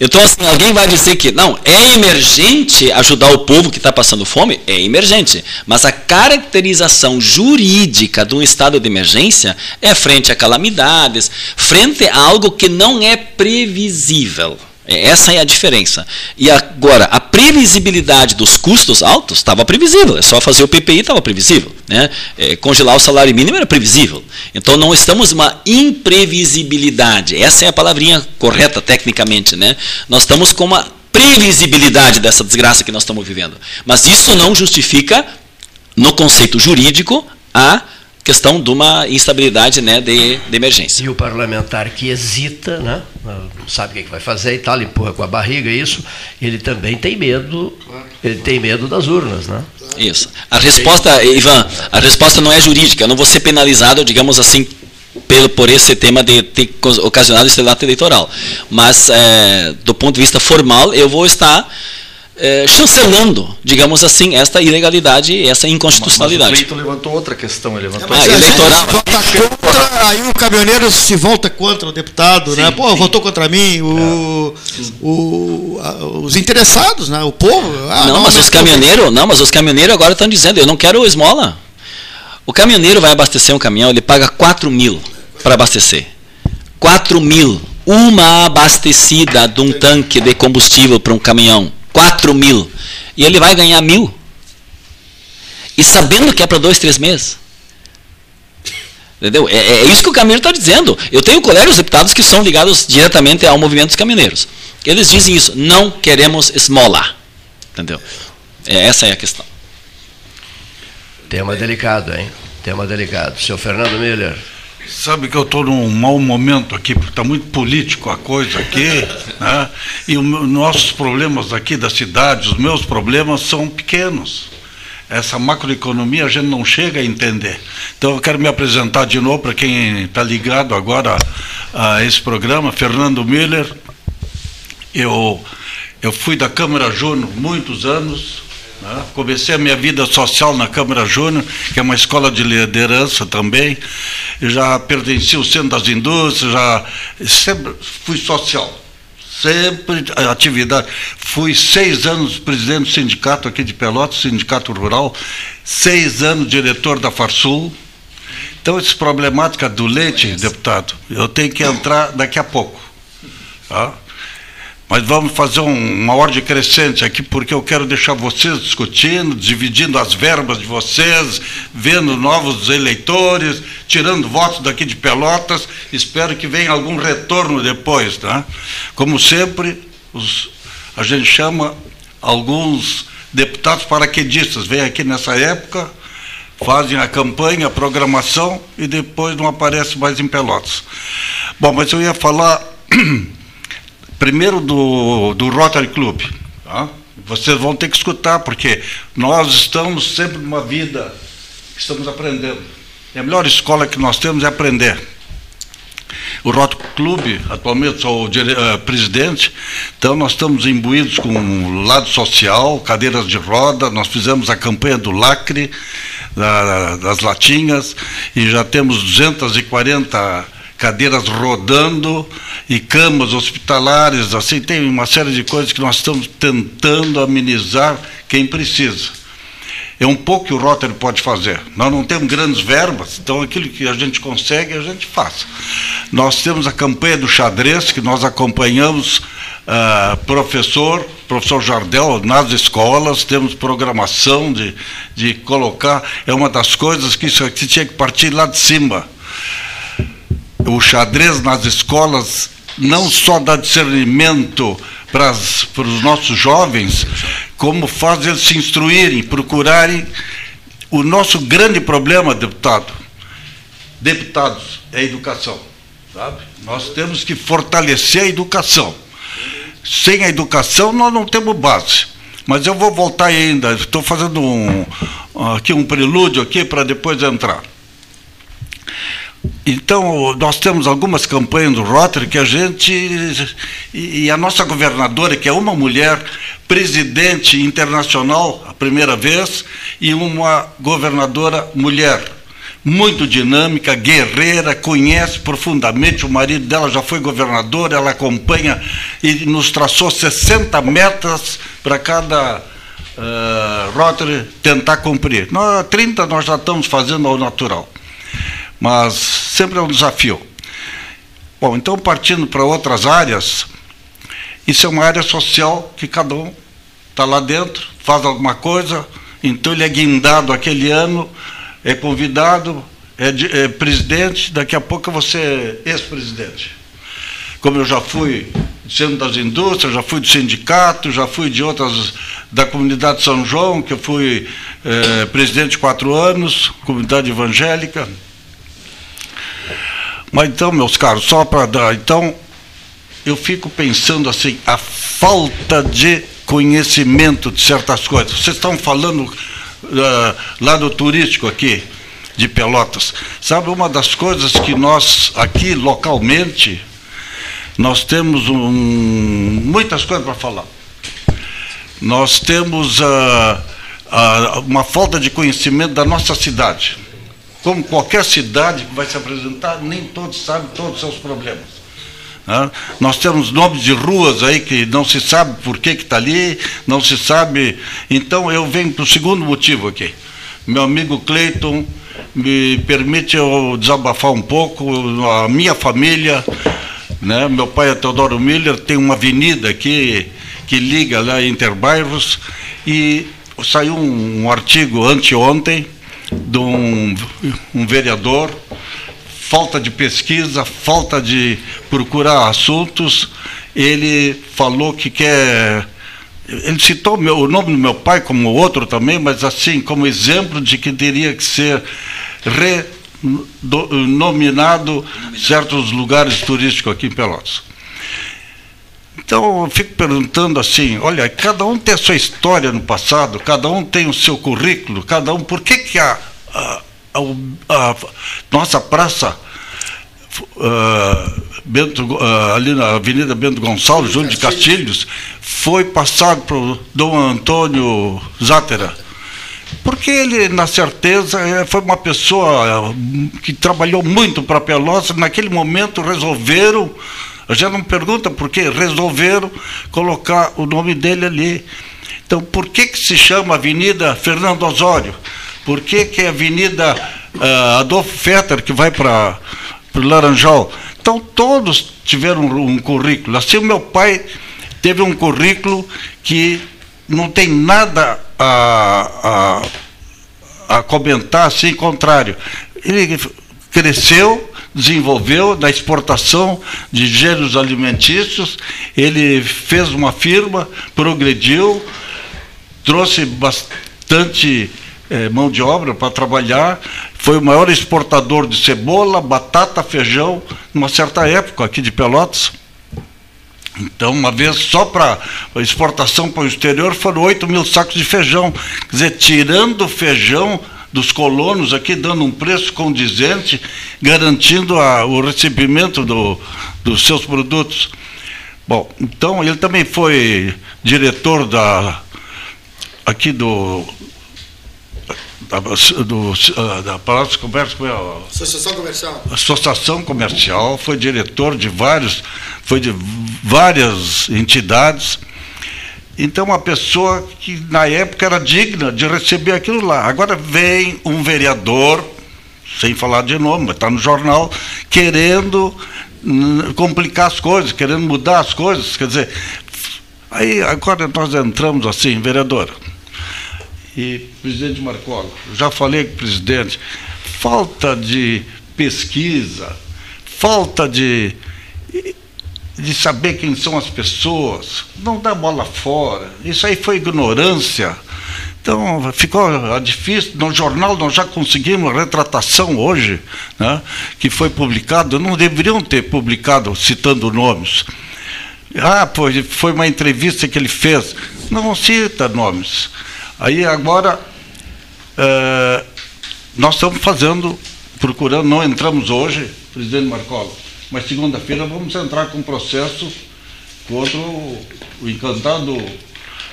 Então, assim, alguém vai dizer que não, é emergente ajudar o povo que está passando fome? É emergente. Mas a caracterização jurídica de um estado de emergência é frente a calamidades, frente a algo que não é previsível. Essa é a diferença. E agora, a previsibilidade dos custos altos estava previsível. É só fazer o PPI, estava previsível. Né? É, congelar o salário mínimo era previsível. Então não estamos uma imprevisibilidade. Essa é a palavrinha correta tecnicamente. Né? Nós estamos com uma previsibilidade dessa desgraça que nós estamos vivendo. Mas isso não justifica, no conceito jurídico, a questão de uma instabilidade né, de, de emergência. E o parlamentar que hesita, né, não sabe o que, é que vai fazer e tal, empurra com a barriga isso, ele também tem medo, ele tem medo das urnas, né? Isso. A resposta, Ivan, a resposta não é jurídica, eu não vou ser penalizado, digamos assim, pelo, por esse tema de ter ocasionado esse debate eleitoral. Mas, é, do ponto de vista formal, eu vou estar é, chancelando, digamos assim, esta ilegalidade e essa inconstitucionalidade. Mas, mas o Cleiton levantou outra questão, ele levantou é, a eleitoral. Contra, aí o caminhoneiro se volta contra o deputado, sim, né? Pô, sim. votou contra mim, o, é. o, a, os interessados, né? O povo. Ah, não, não, mas os caminhoneiros, não, mas os caminhoneiros agora estão dizendo, eu não quero esmola. O caminhoneiro vai abastecer um caminhão, ele paga 4 mil para abastecer. 4 mil. Uma abastecida de um tanque de combustível para um caminhão 4 mil. E ele vai ganhar mil. E sabendo que é para dois, três meses. Entendeu? É, é isso que o caminhoneiro está dizendo. Eu tenho colegas deputados que são ligados diretamente ao movimento dos caminhoneiros. Eles dizem isso, não queremos esmola. Entendeu? É, essa é a questão. Tema delicado, hein? Tema delicado. Seu Fernando Miller. Sabe que eu estou num mau momento aqui, porque está muito político a coisa aqui, né? e os nossos problemas aqui da cidade, os meus problemas são pequenos. Essa macroeconomia a gente não chega a entender. Então eu quero me apresentar de novo para quem está ligado agora a, a esse programa, Fernando Miller. Eu, eu fui da Câmara Júnior muitos anos, né? Comecei a minha vida social na Câmara Júnior, que é uma escola de liderança também. Eu já pertenci ao Centro das Indústrias, já sempre fui social. Sempre atividade. Fui seis anos presidente do sindicato aqui de Pelotas, sindicato rural, seis anos diretor da Farsul. Então, essa problemática do leite, deputado, eu tenho que entrar daqui a pouco. Tá? Mas vamos fazer um, uma ordem crescente aqui, porque eu quero deixar vocês discutindo, dividindo as verbas de vocês, vendo novos eleitores, tirando votos daqui de Pelotas. Espero que venha algum retorno depois. Tá? Como sempre, os, a gente chama alguns deputados paraquedistas, vêm aqui nessa época, fazem a campanha, a programação e depois não aparecem mais em Pelotas. Bom, mas eu ia falar. primeiro do, do Rotary Club. Tá? Vocês vão ter que escutar, porque nós estamos sempre numa vida estamos aprendendo. E a melhor escola que nós temos é aprender. O Rotary Club, atualmente sou o uh, presidente, então nós estamos imbuídos com o lado social, cadeiras de roda, nós fizemos a campanha do lacre, da, das latinhas, e já temos 240 cadeiras rodando e camas hospitalares, assim, tem uma série de coisas que nós estamos tentando amenizar quem precisa. É um pouco que o Rotary pode fazer. Nós não temos grandes verbas, então aquilo que a gente consegue, a gente faz. Nós temos a campanha do xadrez, que nós acompanhamos uh, professor, professor Jardel, nas escolas, temos programação de, de colocar, é uma das coisas que isso aqui tinha que partir lá de cima o xadrez nas escolas não só dá discernimento para, para os nossos jovens, como faz eles se instruírem, procurarem. O nosso grande problema, deputado, deputados, é a educação. Sabe? Nós temos que fortalecer a educação. Sem a educação, nós não temos base. Mas eu vou voltar ainda. Estou fazendo um, aqui um prelúdio aqui para depois entrar. Então, nós temos algumas campanhas do Rotary que a gente. E a nossa governadora, que é uma mulher presidente internacional, a primeira vez, e uma governadora mulher. Muito dinâmica, guerreira, conhece profundamente. O marido dela já foi governador, ela acompanha e nos traçou 60 metas para cada uh, Rotary tentar cumprir. Nós, 30 nós já estamos fazendo ao natural mas sempre é um desafio. Bom, então partindo para outras áreas, isso é uma área social que cada um está lá dentro, faz alguma coisa, então ele é guindado aquele ano, é convidado, é, de, é presidente, daqui a pouco você é ex-presidente. Como eu já fui do Centro das Indústrias, já fui do sindicato, já fui de outras, da comunidade São João, que eu fui é, presidente quatro anos, comunidade evangélica, mas então, meus caros, só para dar. Então, eu fico pensando assim, a falta de conhecimento de certas coisas. Vocês estão falando uh, lá do turístico aqui, de Pelotas. Sabe, uma das coisas que nós, aqui localmente, nós temos um, muitas coisas para falar. Nós temos uh, uh, uma falta de conhecimento da nossa cidade como qualquer cidade que vai se apresentar, nem todos sabem todos os seus problemas. Né? Nós temos nomes de ruas aí que não se sabe por que está ali, não se sabe. Então eu venho para o segundo motivo aqui. Meu amigo Cleiton me permite eu desabafar um pouco, a minha família, né? meu pai é Teodoro Miller, tem uma avenida aqui que liga lá Interbairros e saiu um, um artigo anteontem de um, um vereador, falta de pesquisa, falta de procurar assuntos. Ele falou que quer. Ele citou meu, o nome do meu pai como outro também, mas assim, como exemplo de que teria que ser renominado certos lugares turísticos aqui em Pelotas. Então eu fico perguntando assim, olha, cada um tem a sua história no passado, cada um tem o seu currículo, cada um, por que, que a, a, a, a nossa praça uh, Bento, uh, ali na Avenida Bento Gonçalves, Júlio de Castilhos, foi passado para o Dom Antônio Zátera? Porque ele, na certeza, é, foi uma pessoa que trabalhou muito para Pelotas, naquele momento resolveram gente não pergunta por que resolveram colocar o nome dele ali. Então, por que, que se chama Avenida Fernando Osório? Por que, que é Avenida uh, Adolfo Fetter, que vai para o Laranjal? Então, todos tiveram um, um currículo. Assim, o meu pai teve um currículo que não tem nada a, a, a comentar, assim, contrário. Ele cresceu desenvolveu na exportação de gêneros alimentícios, ele fez uma firma, progrediu, trouxe bastante é, mão de obra para trabalhar, foi o maior exportador de cebola, batata, feijão, numa certa época aqui de Pelotas. Então, uma vez só para exportação para o exterior foram 8 mil sacos de feijão. Quer dizer, tirando o feijão, dos colonos aqui, dando um preço condizente, garantindo a, o recebimento do, dos seus produtos. Bom, então ele também foi diretor da aqui do da, do, ah, da Palácio Comércio, Associação Comercial. Associação Comercial, foi diretor de vários, foi de várias entidades. Então, uma pessoa que na época era digna de receber aquilo lá. Agora vem um vereador, sem falar de nome, mas está no jornal, querendo hum, complicar as coisas, querendo mudar as coisas. Quer dizer, aí agora nós entramos assim, vereador e presidente Marcola, já falei com o presidente, falta de pesquisa, falta de, de saber quem são as pessoas, não dá bola fora. Isso aí foi ignorância. Então, ficou difícil. No jornal nós já conseguimos retratação hoje, né, que foi publicado. Não deveriam ter publicado citando nomes. Ah, pois foi uma entrevista que ele fez. Não cita nomes. Aí agora é, nós estamos fazendo, procurando, não entramos hoje, presidente Marcola, mas segunda-feira vamos entrar com processo contra o, o encantado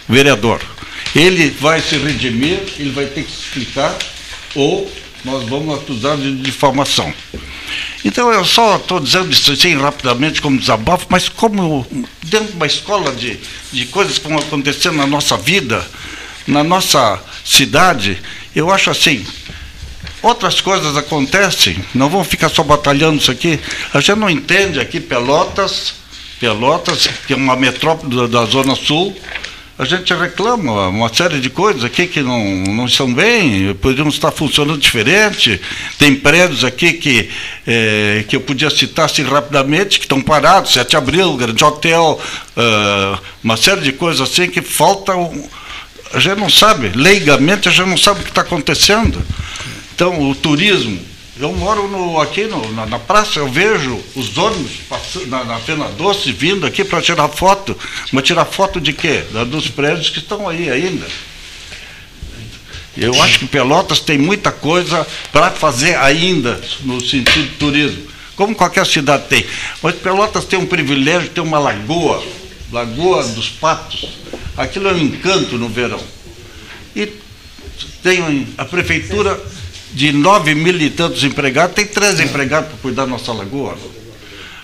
vereador. Ele vai se redimir, ele vai ter que explicar, ou nós vamos acusar de difamação. Então eu só estou dizendo isso assim rapidamente como desabafo, mas como dentro de uma escola de, de coisas que vão acontecendo na nossa vida, na nossa cidade, eu acho assim, outras coisas acontecem, não vão ficar só batalhando isso aqui. A gente não entende aqui Pelotas, Pelotas, que é uma metrópole da, da Zona Sul, a gente reclama uma série de coisas aqui que não, não estão bem, poderiam estar funcionando diferente. Tem prédios aqui que, é, que eu podia citar assim rapidamente, que estão parados, 7 de abril, grande hotel, uh, uma série de coisas assim que faltam a gente não sabe, leigamente a gente não sabe o que está acontecendo. Então, o turismo, eu moro no, aqui no, na, na, praça, eu vejo os ônibus passando, na, na Pena Doce vindo aqui para tirar foto. Mas tirar foto de quê? Dos prédios que estão aí ainda. Eu acho que Pelotas tem muita coisa para fazer ainda no sentido de turismo, como qualquer cidade tem. Mas Pelotas tem um privilégio ter uma lagoa, Lagoa dos Patos, Aquilo é um encanto no verão. E tem a prefeitura de nove mil e tantos empregados, tem três empregados para cuidar da nossa lagoa,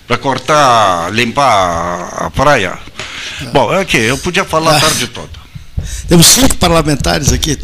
para cortar, limpar a praia. Bom, é que eu podia falar a tarde toda. Temos cinco parlamentares aqui,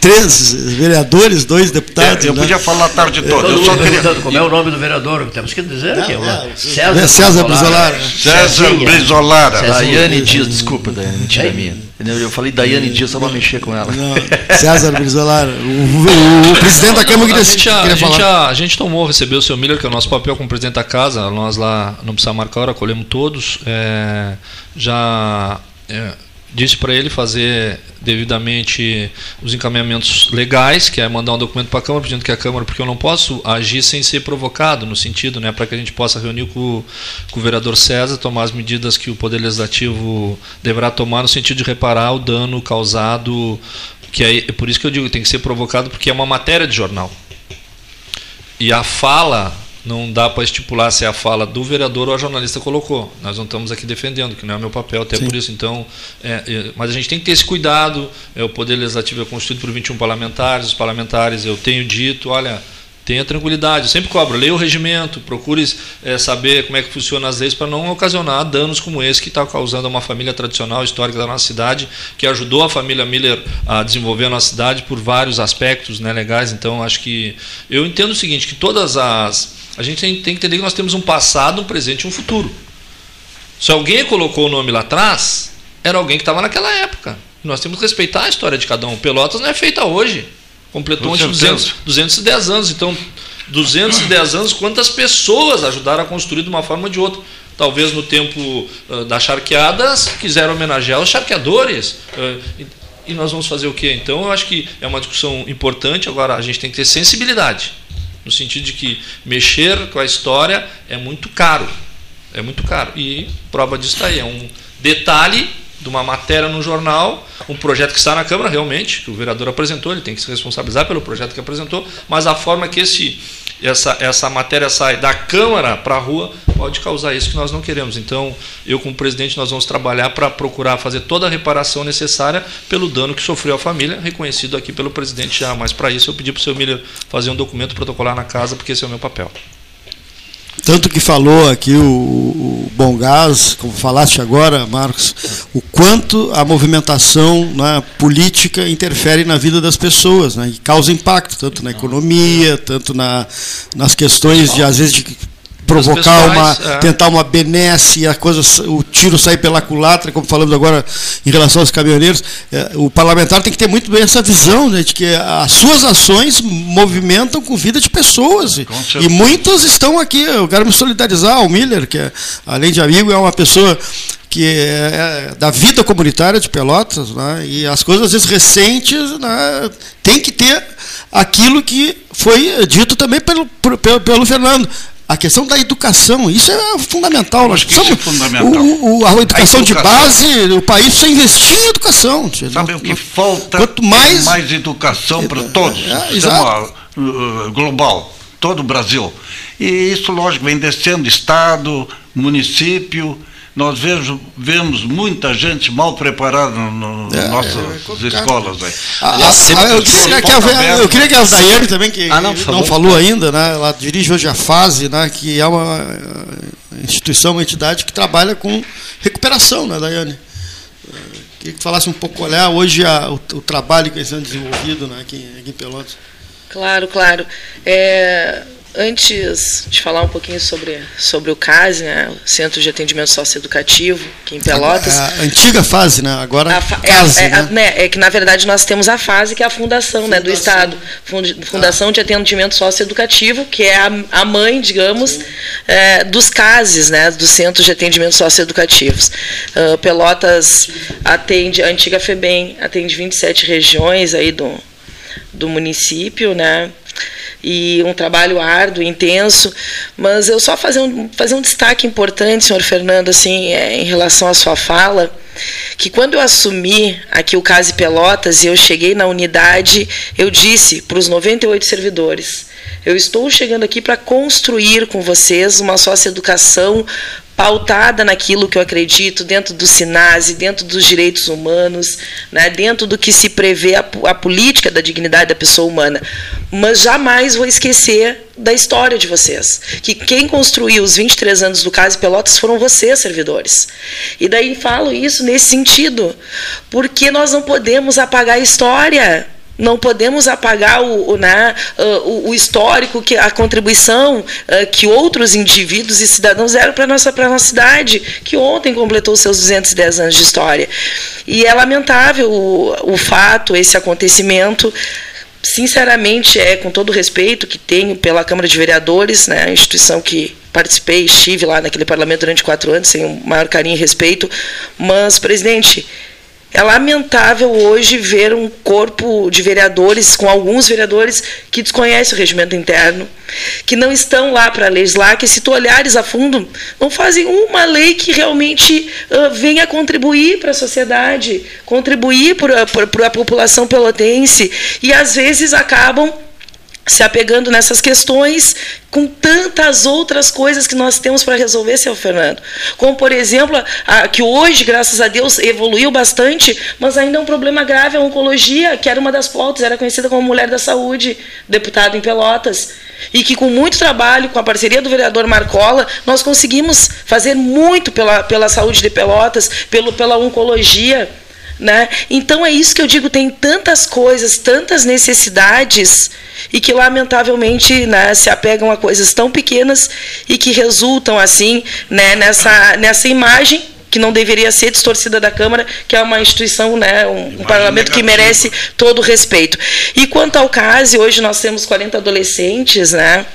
três vereadores, dois deputados. É, eu né? podia falar a tarde toda. Eu só queria... Como é o nome do vereador? Temos que dizer não, que é. César, César Brizolara. César Brizolara. Daiane Dias, desculpa, Daiane, mentira minha. Eu falei Daiane Dias só para mexer com ela. Não, César Brizolara, o, o, o, presidente da Câmara queria, a gente, a, queria a falar. Gente, a, a, gente tomou, recebeu o seu Miller, que é o nosso papel como presidente da casa. Nós lá, não precisa marcar hora, colhemos todos. É, já. É, disse para ele fazer devidamente os encaminhamentos legais, que é mandar um documento para a Câmara pedindo que a Câmara, porque eu não posso agir sem ser provocado, no sentido, né, para que a gente possa reunir com, com, o vereador César, tomar as medidas que o Poder Legislativo deverá tomar no sentido de reparar o dano causado, que é, é por isso que eu digo tem que ser provocado, porque é uma matéria de jornal. E a fala não dá para estipular se é a fala do vereador ou a jornalista colocou. Nós não estamos aqui defendendo, que não é o meu papel, até Sim. por isso. Então, é, é, mas a gente tem que ter esse cuidado. É, o Poder Legislativo é constituído por 21 parlamentares. Os parlamentares, eu tenho dito, olha, tenha tranquilidade. Eu sempre cobro, leia o regimento, procure é, saber como é que funcionam as leis para não ocasionar danos como esse que está causando a uma família tradicional, histórica da nossa cidade, que ajudou a família Miller a desenvolver a nossa cidade por vários aspectos né, legais. Então, acho que. Eu entendo o seguinte: que todas as a gente tem, tem que entender que nós temos um passado, um presente e um futuro. Se alguém colocou o nome lá atrás, era alguém que estava naquela época. Nós temos que respeitar a história de cada um. Pelotas não é feita hoje. Completou ontem 200, 210 anos. Então, 210 anos, quantas pessoas ajudaram a construir de uma forma ou de outra? Talvez no tempo uh, das charqueadas quiseram homenagear os charqueadores. Uh, e, e nós vamos fazer o quê? Então, eu acho que é uma discussão importante. Agora, a gente tem que ter sensibilidade no sentido de que mexer com a história é muito caro. É muito caro. E prova disso está aí. É um detalhe de uma matéria no jornal, um projeto que está na Câmara, realmente, que o vereador apresentou, ele tem que se responsabilizar pelo projeto que apresentou, mas a forma que esse, essa, essa matéria sai da Câmara para a rua, pode causar isso que nós não queremos. Então, eu, como presidente, nós vamos trabalhar para procurar fazer toda a reparação necessária pelo dano que sofreu a família, reconhecido aqui pelo presidente já. Mas, para isso, eu pedi para o seu Miller fazer um documento protocolar na casa, porque esse é o meu papel. Tanto que falou aqui o, o Bom Gás, como falaste agora, Marcos, o quanto a movimentação né, política interfere na vida das pessoas né, e causa impacto, tanto na economia, tanto na, nas questões de, às vezes, de provocar uma, é. tentar uma benesse, a coisa, o tiro sair pela culatra, como falamos agora em relação aos caminhoneiros. É, o parlamentar tem que ter muito bem essa visão né, de que as suas ações movimentam com vida de pessoas. E, e muitos estão aqui. Eu quero me solidarizar ao Miller, que é, além de amigo, é uma pessoa que é, é da vida comunitária de Pelotas, né, e as coisas às vezes recentes né, tem que ter aquilo que foi dito também pelo, pelo, pelo Fernando a questão da educação, isso é fundamental. Nós precisamos, é fundamental. O, o, a, educação a, educação de base, o país precisa investir em educação. Sabe o que falta? Quanto mais, mais educação para todos. É, é, uh, global, todo o Brasil. E isso, lógico, vem descendo estado, município, nós vejo, vemos muita gente mal preparada nas é, nossas é, escolas. Aí. Ah, ah, eu, queria que a, eu queria que a Daiane também, que ah, não, não falou ainda, né, ela dirige hoje a FASE, né, que é uma eh, instituição, uma entidade que trabalha com recuperação, né, Daiane? Eh, queria que falasse um pouco, olhar hoje a, o, o, trabalho que está sendo desenvolvido né, aqui, aqui em Pelotas. Claro, claro. É, Antes de falar um pouquinho sobre, sobre o CASE, né, o Centro de Atendimento Socioeducativo, aqui em Pelotas. A, a antiga fase, né? Agora a, CASE, é, né? né? é, que, na verdade, nós temos a fase que é a fundação, fundação. Né, do Estado. Fundação ah. de Atendimento Socioeducativo, que é a, a mãe, digamos, é, dos CASES, né, dos Centros de Atendimento Socioeducativos. Uh, Pelotas atende, a antiga FEBEM atende 27 regiões aí do, do município, né? E um trabalho árduo, intenso, mas eu só fazer um, fazer um destaque importante, senhor Fernando, assim, é, em relação à sua fala, que quando eu assumi aqui o Case Pelotas e eu cheguei na unidade, eu disse para os 98 servidores, eu estou chegando aqui para construir com vocês uma socioeducação pautada naquilo que eu acredito, dentro do SINASE, dentro dos direitos humanos, né, dentro do que se prevê a, a política da dignidade da pessoa humana. Mas jamais vou esquecer da história de vocês. Que quem construiu os 23 anos do Caso Pelotas foram vocês, servidores. E daí falo isso nesse sentido, porque nós não podemos apagar a história não podemos apagar o, o, né, o, o histórico, que a contribuição uh, que outros indivíduos e cidadãos deram para a nossa, nossa cidade, que ontem completou seus 210 anos de história. E é lamentável o, o fato, esse acontecimento sinceramente, é com todo o respeito que tenho pela Câmara de Vereadores, né, a instituição que participei, estive lá naquele parlamento durante quatro anos, sem o maior carinho e respeito, mas, presidente, é lamentável hoje ver um corpo de vereadores, com alguns vereadores que desconhecem o regimento interno, que não estão lá para legislar, que se tu olhares a fundo, não fazem uma lei que realmente uh, venha contribuir para a sociedade, contribuir para a população pelotense, e às vezes acabam se apegando nessas questões com tantas outras coisas que nós temos para resolver, seu Fernando. Como, por exemplo, a, que hoje, graças a Deus, evoluiu bastante, mas ainda é um problema grave a oncologia, que era uma das pautas, era conhecida como Mulher da Saúde, deputado em Pelotas. E que com muito trabalho, com a parceria do vereador Marcola, nós conseguimos fazer muito pela, pela saúde de Pelotas, pelo, pela oncologia. Né? Então é isso que eu digo, tem tantas coisas, tantas necessidades e que lamentavelmente né, se apegam a coisas tão pequenas e que resultam assim né, nessa, nessa imagem que não deveria ser distorcida da Câmara, que é uma instituição, né, um, um parlamento que merece todo o respeito. E quanto ao caso, hoje nós temos 40 adolescentes, né?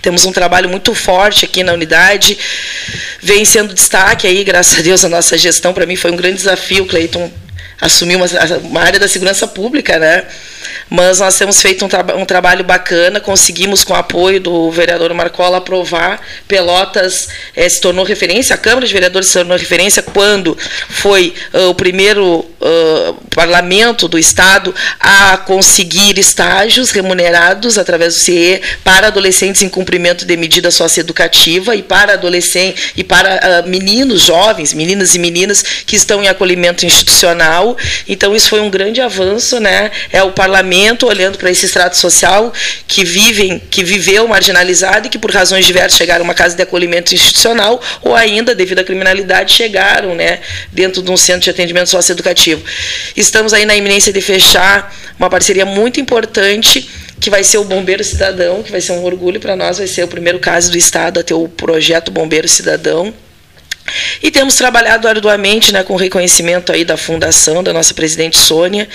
Temos um trabalho muito forte aqui na unidade, vem sendo destaque aí, graças a Deus, a nossa gestão. Para mim foi um grande desafio, Cleiton, assumir uma, uma área da segurança pública, né? Mas nós temos feito um, tra um trabalho bacana, conseguimos, com o apoio do vereador Marcola, aprovar. Pelotas é, se tornou referência, a Câmara de Vereadores se tornou referência quando foi uh, o primeiro uh, parlamento do Estado a conseguir estágios remunerados através do CIE para adolescentes em cumprimento de medida socioeducativa e para adolescentes e para uh, meninos, jovens, meninas e meninas que estão em acolhimento institucional. Então, isso foi um grande avanço, né? É o parlamento olhando para esse extrato social que vivem, que viveu marginalizado e que por razões diversas chegaram a uma casa de acolhimento institucional ou ainda devido à criminalidade chegaram, né, dentro de um centro de atendimento socioeducativo. Estamos aí na iminência de fechar uma parceria muito importante que vai ser o Bombeiro Cidadão, que vai ser um orgulho para nós, vai ser o primeiro caso do estado a ter o projeto Bombeiro Cidadão e temos trabalhado arduamente né, com o reconhecimento aí da fundação, da nossa presidente Sônia.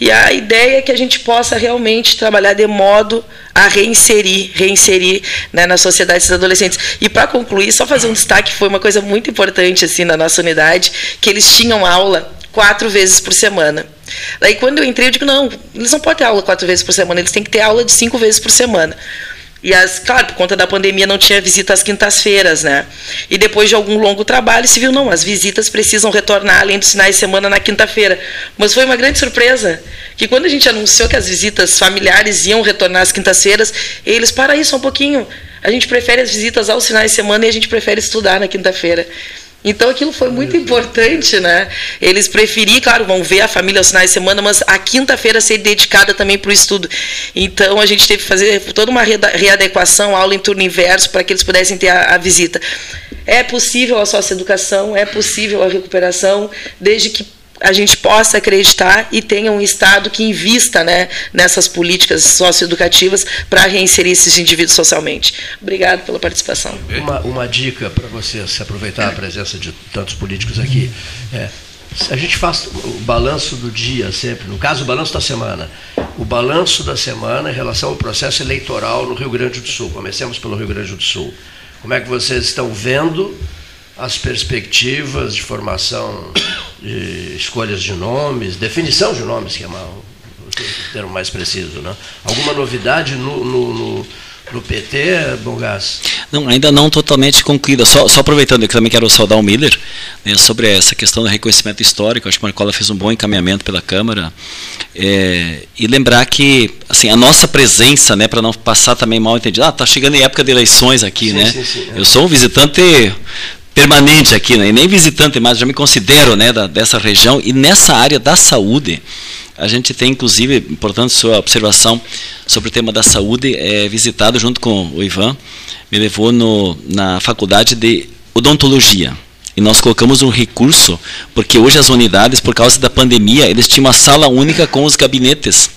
E a ideia é que a gente possa realmente trabalhar de modo a reinserir, reinserir né, na sociedade esses adolescentes. E para concluir, só fazer um destaque, foi uma coisa muito importante assim na nossa unidade, que eles tinham aula quatro vezes por semana. Daí quando eu entrei, eu digo, não, eles não podem ter aula quatro vezes por semana, eles têm que ter aula de cinco vezes por semana. E as, claro, por conta da pandemia não tinha visita às quintas-feiras, né? E depois de algum longo trabalho se viu, não, as visitas precisam retornar além dos finais de semana na quinta-feira. Mas foi uma grande surpresa que quando a gente anunciou que as visitas familiares iam retornar às quintas-feiras, eles, para isso um pouquinho, a gente prefere as visitas aos finais de semana e a gente prefere estudar na quinta-feira. Então aquilo foi muito importante, né? Eles preferiam, claro, vão ver a família aos finais de semana, mas a quinta-feira ser dedicada também para o estudo. Então a gente teve que fazer toda uma readequação, aula em turno inverso, para que eles pudessem ter a, a visita. É possível a socioeducação, é possível a recuperação, desde que a gente possa acreditar e tenha um Estado que invista né, nessas políticas socioeducativas para reinserir esses indivíduos socialmente. Obrigado pela participação. Uma, uma dica para você se aproveitar a presença de tantos políticos aqui. É, a gente faz o balanço do dia sempre, no caso, o balanço da semana. O balanço da semana em relação ao processo eleitoral no Rio Grande do Sul. Comecemos pelo Rio Grande do Sul. Como é que vocês estão vendo as perspectivas de formação de escolhas de nomes, definição de nomes, que é uma, o termo mais preciso. Né? Alguma novidade no, no, no, no PT, Bongás? Não, ainda não totalmente concluída. Só, só aproveitando, eu também quero saudar o Miller né, sobre essa questão do reconhecimento histórico. Acho que o Marcola fez um bom encaminhamento pela Câmara. É, e lembrar que assim, a nossa presença, né, para não passar também mal entendido, ah, está chegando em época de eleições aqui, sim, né? Sim, sim, é. Eu sou um visitante permanente aqui, né? nem visitante mais, já me considero né, da, dessa região, e nessa área da saúde, a gente tem, inclusive, importante sua observação sobre o tema da saúde, é, visitado junto com o Ivan, me levou no, na faculdade de odontologia. E nós colocamos um recurso, porque hoje as unidades, por causa da pandemia, eles tinham uma sala única com os gabinetes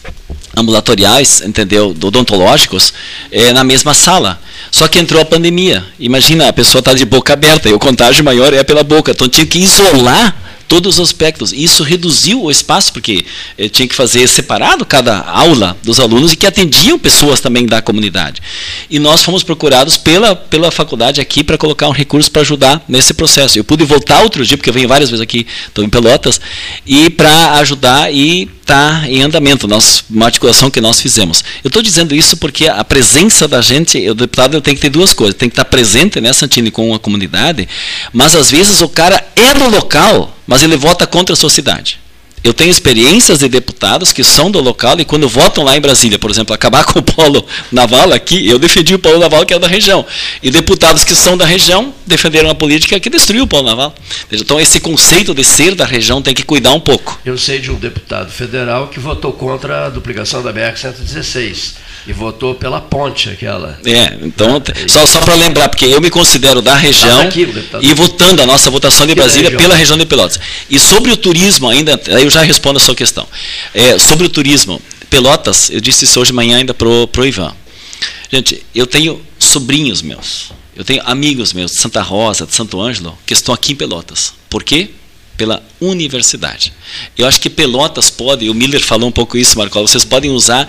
ambulatoriais, entendeu, odontológicos, é, na mesma sala. Só que entrou a pandemia. Imagina, a pessoa está de boca aberta e o contágio maior é pela boca. Então tinha que isolar todos os aspectos. Isso reduziu o espaço, porque eh, tinha que fazer separado cada aula dos alunos e que atendiam pessoas também da comunidade. E nós fomos procurados pela, pela faculdade aqui para colocar um recurso para ajudar nesse processo. Eu pude voltar outro dia, porque eu venho várias vezes aqui, estou em Pelotas, e para ajudar e está em andamento, nós, uma articulação que nós fizemos. Eu estou dizendo isso porque a presença da gente, o deputado tem que ter duas coisas, tem que estar presente, né, Santini, com a comunidade, mas às vezes o cara é do local, mas ele vota contra a sociedade. Eu tenho experiências de deputados que são do local e quando votam lá em Brasília, por exemplo, acabar com o polo naval aqui, eu defendi o polo naval que é da região. E deputados que são da região defenderam a política que destruiu o polo naval. Então esse conceito de ser da região tem que cuidar um pouco. Eu sei de um deputado federal que votou contra a duplicação da BR-116 e votou pela ponte aquela. É, então, é, só, só para lembrar, porque eu me considero da região aqui, e votando a nossa votação de Brasília região. pela região de Pelotas. E sobre o turismo ainda, aí eu já respondo a sua questão. É, sobre o turismo, Pelotas, eu disse isso hoje de manhã ainda pro, pro Ivan. Gente, eu tenho sobrinhos meus, eu tenho amigos meus de Santa Rosa, de Santo Ângelo, que estão aqui em Pelotas. Por quê? Pela universidade. Eu acho que Pelotas pode, o Miller falou um pouco isso, Marcola, vocês podem usar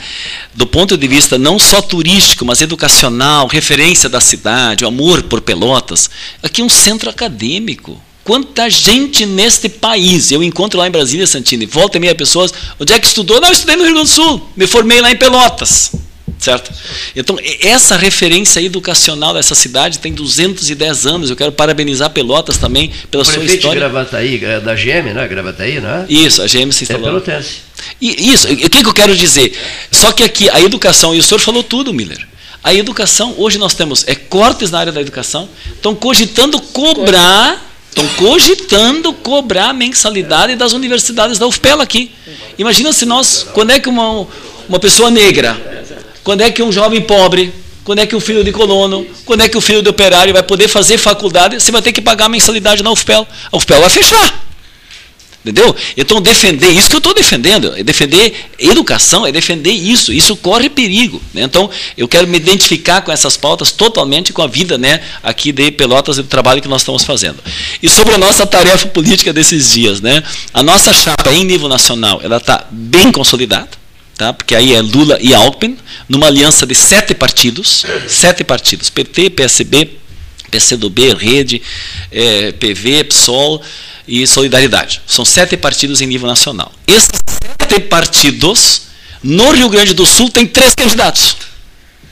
do ponto de vista não só turístico, mas educacional, referência da cidade, o amor por Pelotas. Aqui é um centro acadêmico. quanta gente neste país. Eu encontro lá em Brasília, Santini, volta e meia pessoas. Onde é que estudou? Não, eu estudei no Rio Grande do Sul. Me formei lá em Pelotas. Certo? Então, essa referência educacional dessa cidade tem 210 anos. Eu quero parabenizar Pelotas também pela o sua história. de Gravataí, é da GM, né? Gravataí, não é? Isso, a GM se instalou. É pelotense. E, isso, o que, que eu quero dizer? Só que aqui, a educação, e o senhor falou tudo, Miller. A educação, hoje nós temos é, cortes na área da educação, estão cogitando cobrar, estão cogitando cobrar a mensalidade das universidades da UFPEL aqui. Imagina se nós, quando é que uma, uma pessoa negra, quando é que um jovem pobre, quando é que o filho de colono, quando é que o filho de operário vai poder fazer faculdade, você vai ter que pagar a mensalidade na UFPEL. A UFPEL vai fechar. Entendeu? Então, defender, isso que eu estou defendendo, é defender educação, é defender isso, isso corre perigo. Né? Então, eu quero me identificar com essas pautas totalmente com a vida né, aqui de Pelotas e do trabalho que nós estamos fazendo. E sobre a nossa tarefa política desses dias, né? a nossa chapa em nível nacional, ela está bem consolidada, tá? porque aí é Lula e Alckmin, numa aliança de sete partidos, sete partidos, PT, PSB, PCdoB, Rede, é, PV, PSOL, e Solidariedade. São sete partidos em nível nacional. Esses sete partidos, no Rio Grande do Sul, tem três candidatos.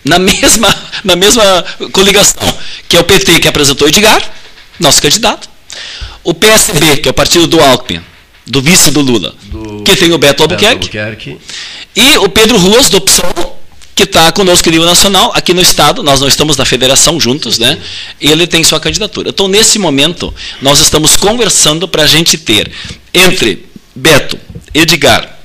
Na mesma, na mesma coligação. Que é o PT, que apresentou Edgar, nosso candidato. O PSB, que é o partido do Alckmin, do vice do Lula, do que tem o Beto Albuquerque. Beto Albuquerque. E o Pedro Ruas, do PSOL, que está conosco em nível nacional, aqui no Estado, nós não estamos na federação juntos, né? Ele tem sua candidatura. Então, nesse momento, nós estamos conversando para a gente ter entre Beto, Edgar,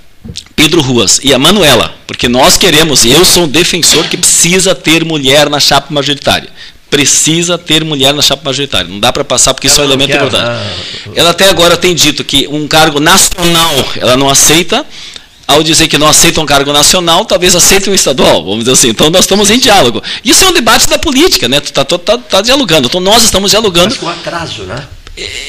Pedro Ruas e a Manuela, porque nós queremos, e eu sou um defensor que precisa ter mulher na chapa majoritária. Precisa ter mulher na chapa majoritária. Não dá para passar porque isso é um elemento importante. Né? Ela até agora tem dito que um cargo nacional ela não aceita, ao dizer que não aceitam um cargo nacional, talvez aceitem um estadual, vamos dizer assim. Então nós estamos em diálogo. Isso é um debate da política, né? Tu está tá, tá, tá dialogando. Então nós estamos dialogando. Mas com atraso, né?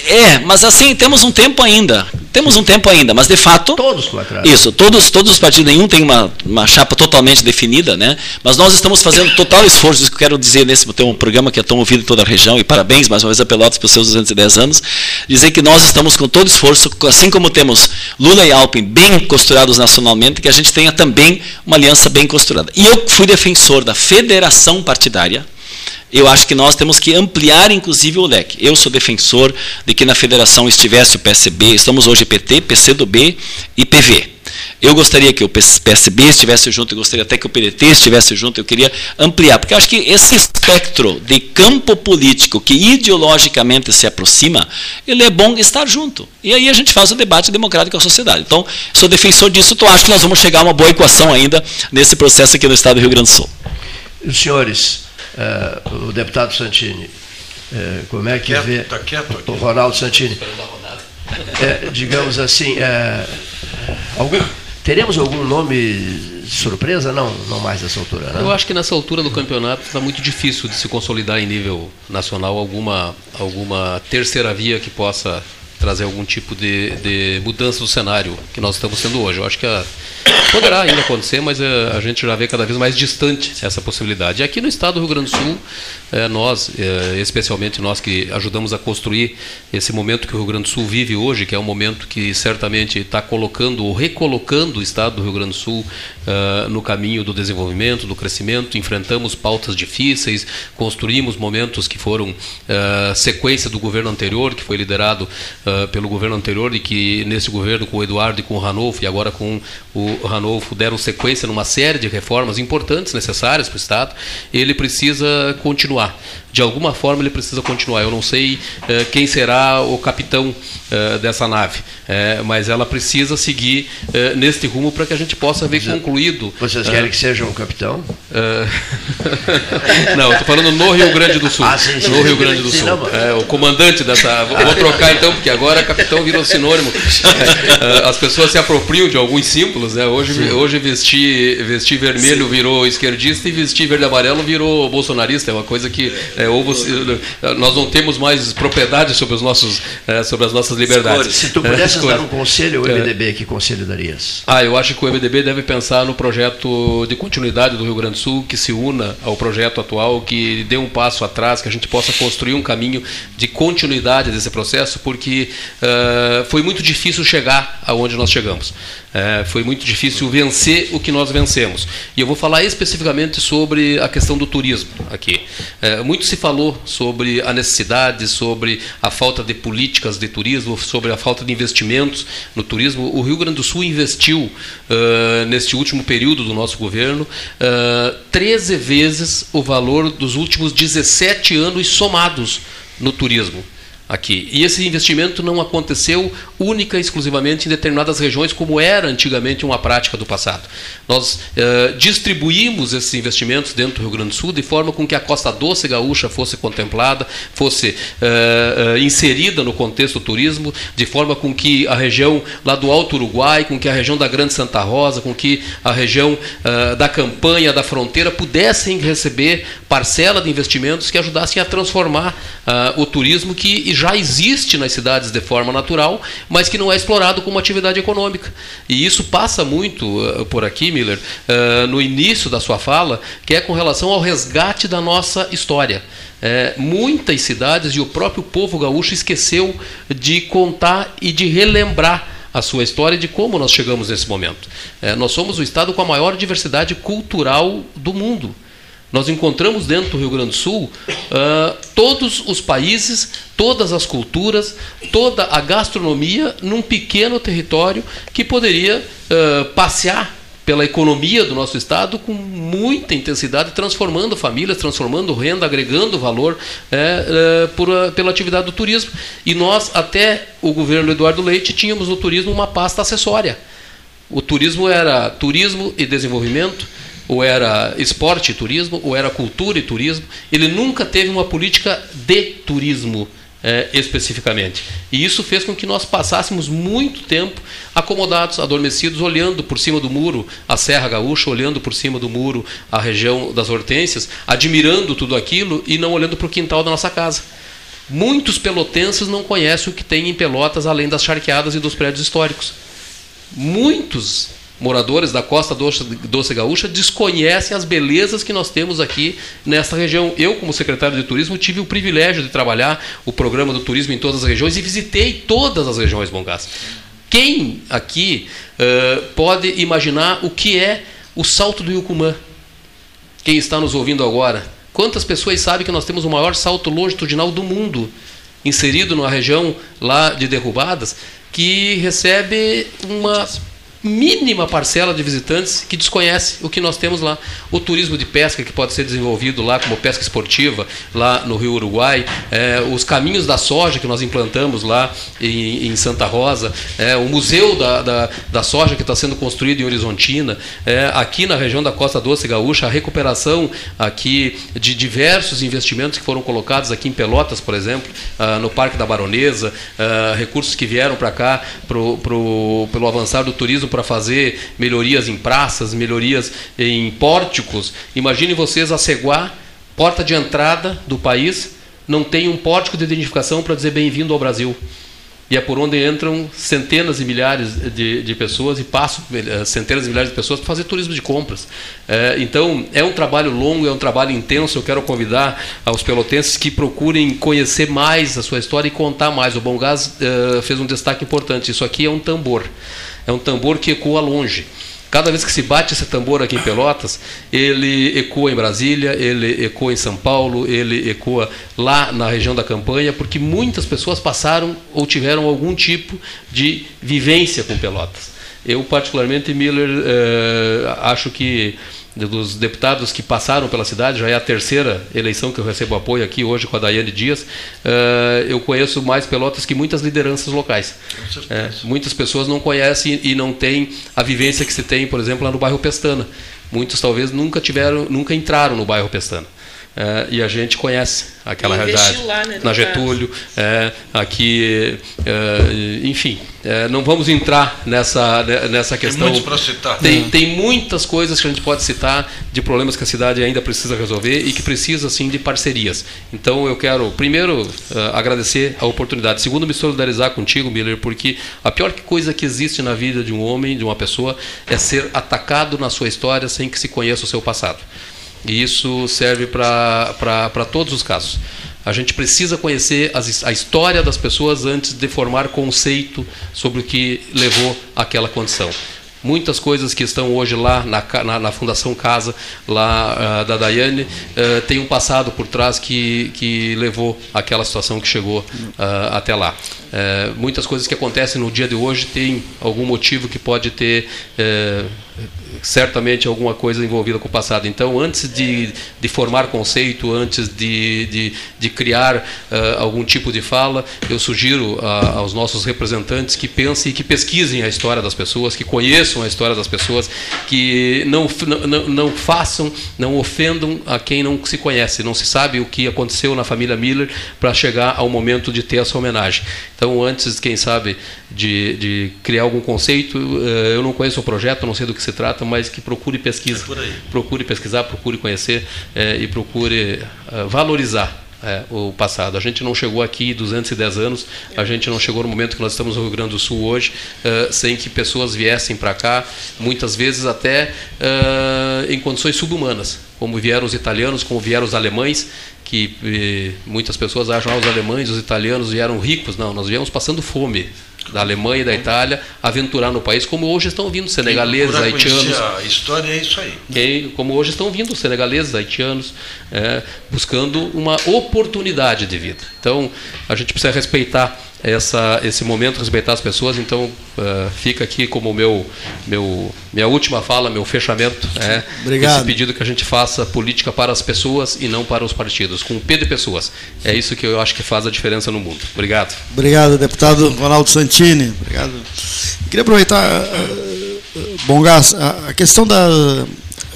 É, mas assim, temos um tempo ainda. Temos um tempo ainda, mas de fato. Todos com atraso. Isso, todos, todos os partidos, nenhum tem uma, uma chapa totalmente definida, né? Mas nós estamos fazendo total esforço, isso que eu quero dizer nesse tem um programa que é tão ouvido em toda a região, e parabéns mais uma vez a Pelotas pelos seus 210 anos, dizer que nós estamos com todo esforço, assim como temos Lula e Alpin bem costurados nacionalmente, que a gente tenha também uma aliança bem costurada. E eu fui defensor da federação partidária eu acho que nós temos que ampliar, inclusive, o leque. Eu sou defensor de que na federação estivesse o PSB, estamos hoje PT, PCdoB e PV. Eu gostaria que o PSB estivesse junto, eu gostaria até que o PDT estivesse junto, eu queria ampliar, porque eu acho que esse espectro de campo político que ideologicamente se aproxima, ele é bom estar junto. E aí a gente faz o debate democrático com a sociedade. Então, sou defensor disso, então acho que nós vamos chegar a uma boa equação ainda nesse processo aqui no estado do Rio Grande do Sul. Senhores, é, o deputado Santini, é, como é que quieto, vê tá quieto o Ronaldo Santini? É, digamos assim, algum, teremos algum nome surpresa? Não, não mais nessa altura. Né? Eu acho que nessa altura do campeonato está muito difícil de se consolidar em nível nacional alguma, alguma terceira via que possa trazer algum tipo de, de mudança do cenário que nós estamos tendo hoje. Eu acho que a, poderá ainda acontecer, mas a, eh, a gente já vê cada vez mais distante essa possibilidade. E aqui no estado do Rio Grande do Sul, é, nós, é, especialmente nós que ajudamos a construir esse momento que o Rio Grande do Sul vive hoje, que é um momento que certamente está colocando ou recolocando o estado do Rio Grande do Sul uh, no caminho do desenvolvimento, do crescimento, enfrentamos pautas difíceis, construímos momentos que foram sequência do governo anterior, que foi liderado uh, pelo governo anterior e que nesse governo com o Eduardo e com o Ranolfo e agora com o Ranolfo deram sequência numa série de reformas importantes, necessárias para o Estado, ele precisa continuar de alguma forma ele precisa continuar. Eu não sei uh, quem será o capitão uh, dessa nave, uh, mas ela precisa seguir neste rumo para que a gente possa ver concluído. Vocês querem que seja um capitão? não, estou falando no Rio Grande do Sul. Ah, sim, sim, no Rio Grande do Sul. É, o comandante dessa. Vou trocar então, porque agora capitão virou sinônimo. as pessoas se apropriam de alguns símbolos. Né? Hoje, hoje vestir, vestir vermelho sim. virou esquerdista e vestir verde amarelo virou bolsonarista. É uma coisa que é, ou você, nós não temos mais propriedade sobre, os nossos, é, sobre as nossas liberdades. Se tu pudesses dar um conselho ao MDB, que conselho darias? Ah, eu acho que o MDB deve pensar no projeto de continuidade do Rio Grande do Sul, que se una ao projeto atual, que dê um passo atrás, que a gente possa construir um caminho de continuidade desse processo, porque uh, foi muito difícil chegar aonde nós chegamos. É, foi muito difícil vencer o que nós vencemos. E eu vou falar especificamente sobre a questão do turismo aqui. É, muito se falou sobre a necessidade, sobre a falta de políticas de turismo, sobre a falta de investimentos no turismo. O Rio Grande do Sul investiu, uh, neste último período do nosso governo, uh, 13 vezes o valor dos últimos 17 anos somados no turismo aqui. E esse investimento não aconteceu única e exclusivamente em determinadas regiões, como era antigamente uma prática do passado. Nós eh, distribuímos esses investimentos dentro do Rio Grande do Sul de forma com que a Costa Doce Gaúcha fosse contemplada, fosse eh, eh, inserida no contexto do turismo, de forma com que a região lá do Alto Uruguai, com que a região da Grande Santa Rosa, com que a região da campanha, da fronteira, pudessem receber parcela de investimentos que ajudassem a transformar o turismo que já existe nas cidades de forma natural, mas que não é explorado como atividade econômica. E isso passa muito uh, por aqui, Miller, uh, no início da sua fala, que é com relação ao resgate da nossa história. É, muitas cidades e o próprio povo gaúcho esqueceu de contar e de relembrar a sua história de como nós chegamos nesse momento. É, nós somos o estado com a maior diversidade cultural do mundo. Nós encontramos dentro do Rio Grande do Sul uh, todos os países, todas as culturas, toda a gastronomia num pequeno território que poderia uh, passear pela economia do nosso estado com muita intensidade, transformando famílias, transformando renda, agregando valor é, é, por, pela atividade do turismo. E nós, até o governo Eduardo Leite, tínhamos no turismo uma pasta acessória. O turismo era turismo e desenvolvimento, ou era esporte e turismo, ou era cultura e turismo. Ele nunca teve uma política de turismo é, especificamente. E isso fez com que nós passássemos muito tempo acomodados, adormecidos, olhando por cima do muro a Serra Gaúcha, olhando por cima do muro a região das Hortênsias, admirando tudo aquilo e não olhando para o quintal da nossa casa. Muitos pelotenses não conhecem o que tem em Pelotas além das charqueadas e dos prédios históricos. Muitos moradores da costa doce, doce gaúcha desconhecem as belezas que nós temos aqui nesta região. Eu, como secretário de turismo, tive o privilégio de trabalhar o programa do turismo em todas as regiões e visitei todas as regiões Bongás. Quem aqui uh, pode imaginar o que é o salto do Yucumã? Quem está nos ouvindo agora? Quantas pessoas sabem que nós temos o maior salto longitudinal do mundo, inserido numa região lá de derrubadas, que recebe uma mínima parcela de visitantes que desconhece o que nós temos lá. O turismo de pesca que pode ser desenvolvido lá como pesca esportiva, lá no Rio Uruguai, é, os caminhos da soja que nós implantamos lá em, em Santa Rosa, é, o museu da, da, da soja que está sendo construído em Horizontina, é, aqui na região da Costa Doce Gaúcha, a recuperação aqui de diversos investimentos que foram colocados aqui em Pelotas, por exemplo, ah, no Parque da Baronesa, ah, recursos que vieram para cá pro, pro, pelo avançar do turismo para fazer melhorias em praças, melhorias em pórticos. Imagine vocês a Ceguá, porta de entrada do país, não tem um pórtico de identificação para dizer bem-vindo ao Brasil. E é por onde entram centenas e milhares de, de pessoas e passam eh, centenas e milhares de pessoas para fazer turismo de compras. É, então, é um trabalho longo, é um trabalho intenso. Eu quero convidar aos pelotenses que procurem conhecer mais a sua história e contar mais. O Bom Gás é, fez um destaque importante. Isso aqui é um tambor é um tambor que ecoa longe. Cada vez que se bate esse tambor aqui em Pelotas, ele ecoa em Brasília, ele ecoa em São Paulo, ele ecoa lá na região da campanha, porque muitas pessoas passaram ou tiveram algum tipo de vivência com Pelotas. Eu, particularmente, Miller, eh, acho que dos deputados que passaram pela cidade, já é a terceira eleição que eu recebo apoio aqui hoje com a Daiane Dias, uh, eu conheço mais Pelotas que muitas lideranças locais. É, muitas pessoas não conhecem e não têm a vivência que se tem, por exemplo, lá no bairro Pestana. Muitos talvez nunca tiveram, nunca entraram no bairro Pestana. É, e a gente conhece aquela realidade. Lá, né, na Getúlio, é, aqui, é, enfim, é, não vamos entrar nessa, né, nessa questão. Tem citar. Tem, tem muitas coisas que a gente pode citar de problemas que a cidade ainda precisa resolver e que precisa, sim, de parcerias. Então, eu quero, primeiro, uh, agradecer a oportunidade. Segundo, me solidarizar contigo, Miller, porque a pior coisa que existe na vida de um homem, de uma pessoa, é ser atacado na sua história sem que se conheça o seu passado. E isso serve para todos os casos. A gente precisa conhecer as, a história das pessoas antes de formar conceito sobre o que levou àquela condição. Muitas coisas que estão hoje lá na, na, na Fundação Casa, lá uh, da Daiane, uh, tem um passado por trás que, que levou àquela situação que chegou uh, até lá. muitas coisas que acontecem no dia de hoje têm algum motivo que pode ter certamente alguma coisa envolvida com o passado. Então, antes de, de formar conceito, antes de, de, de criar uh, algum tipo de fala, eu sugiro uh, aos nossos representantes que pensem e que pesquisem a história das pessoas, que conheçam a história das pessoas, que não, não, não façam, não ofendam a quem não se conhece, não se sabe o que aconteceu na família Miller para chegar ao momento de ter essa homenagem. Então, antes, quem sabe, de, de criar algum conceito, uh, eu não conheço o projeto, não sei do que se trata, mas que procure pesquisa, é procure pesquisar, procure conhecer é, e procure uh, valorizar é, o passado. A gente não chegou aqui 210 anos, a gente não chegou no momento que nós estamos no Rio Grande do Sul hoje, uh, sem que pessoas viessem para cá, muitas vezes até uh, em condições subhumanas, como vieram os italianos, como vieram os alemães, que eh, muitas pessoas acham que ah, os alemães, os italianos vieram ricos. Não, nós viemos passando fome da Alemanha e da Itália aventurar no país, como hoje estão vindo senegaleses, haitianos. A história é isso aí. Como hoje estão vindo senegaleses, haitianos, é, buscando uma oportunidade de vida. Então, a gente precisa respeitar essa, esse momento, respeitar as pessoas. Então, uh, fica aqui como meu, meu, minha última fala, meu fechamento. É, Obrigado. Esse pedido que a gente faça política para as pessoas e não para os partidos, com o P de pessoas. É isso que eu acho que faz a diferença no mundo. Obrigado. Obrigado, deputado Ronaldo Santini. Obrigado. Queria aproveitar, uh, a questão da.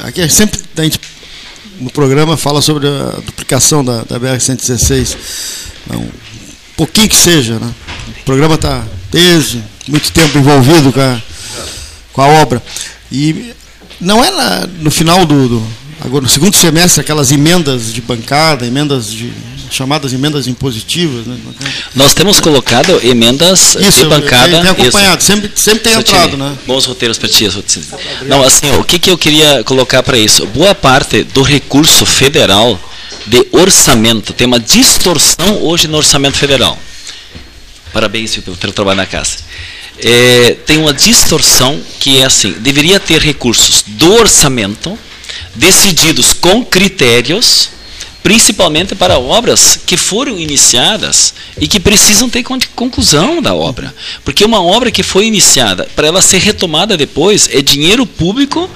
Aqui sempre a gente no programa fala sobre a duplicação da, da BR-116. Não, pouquinho que seja. Né? O programa está desde muito tempo envolvido com a, com a obra. E não é na, no final do, do, agora no segundo semestre aquelas emendas de bancada, emendas de chamadas emendas impositivas, né? Nós temos colocado emendas isso, de bancada. Tem acompanhado, isso. sempre, sempre tem entrado, né? Bons roteiros para ti. Não, assim, o que, que eu queria colocar para isso? Boa parte do recurso federal de orçamento. Tem uma distorção hoje no orçamento federal. Parabéns pelo teu trabalho na casa. É, tem uma distorção que é assim: deveria ter recursos do orçamento decididos com critérios, principalmente para obras que foram iniciadas e que precisam ter conclusão da obra. Porque uma obra que foi iniciada, para ela ser retomada depois, é dinheiro público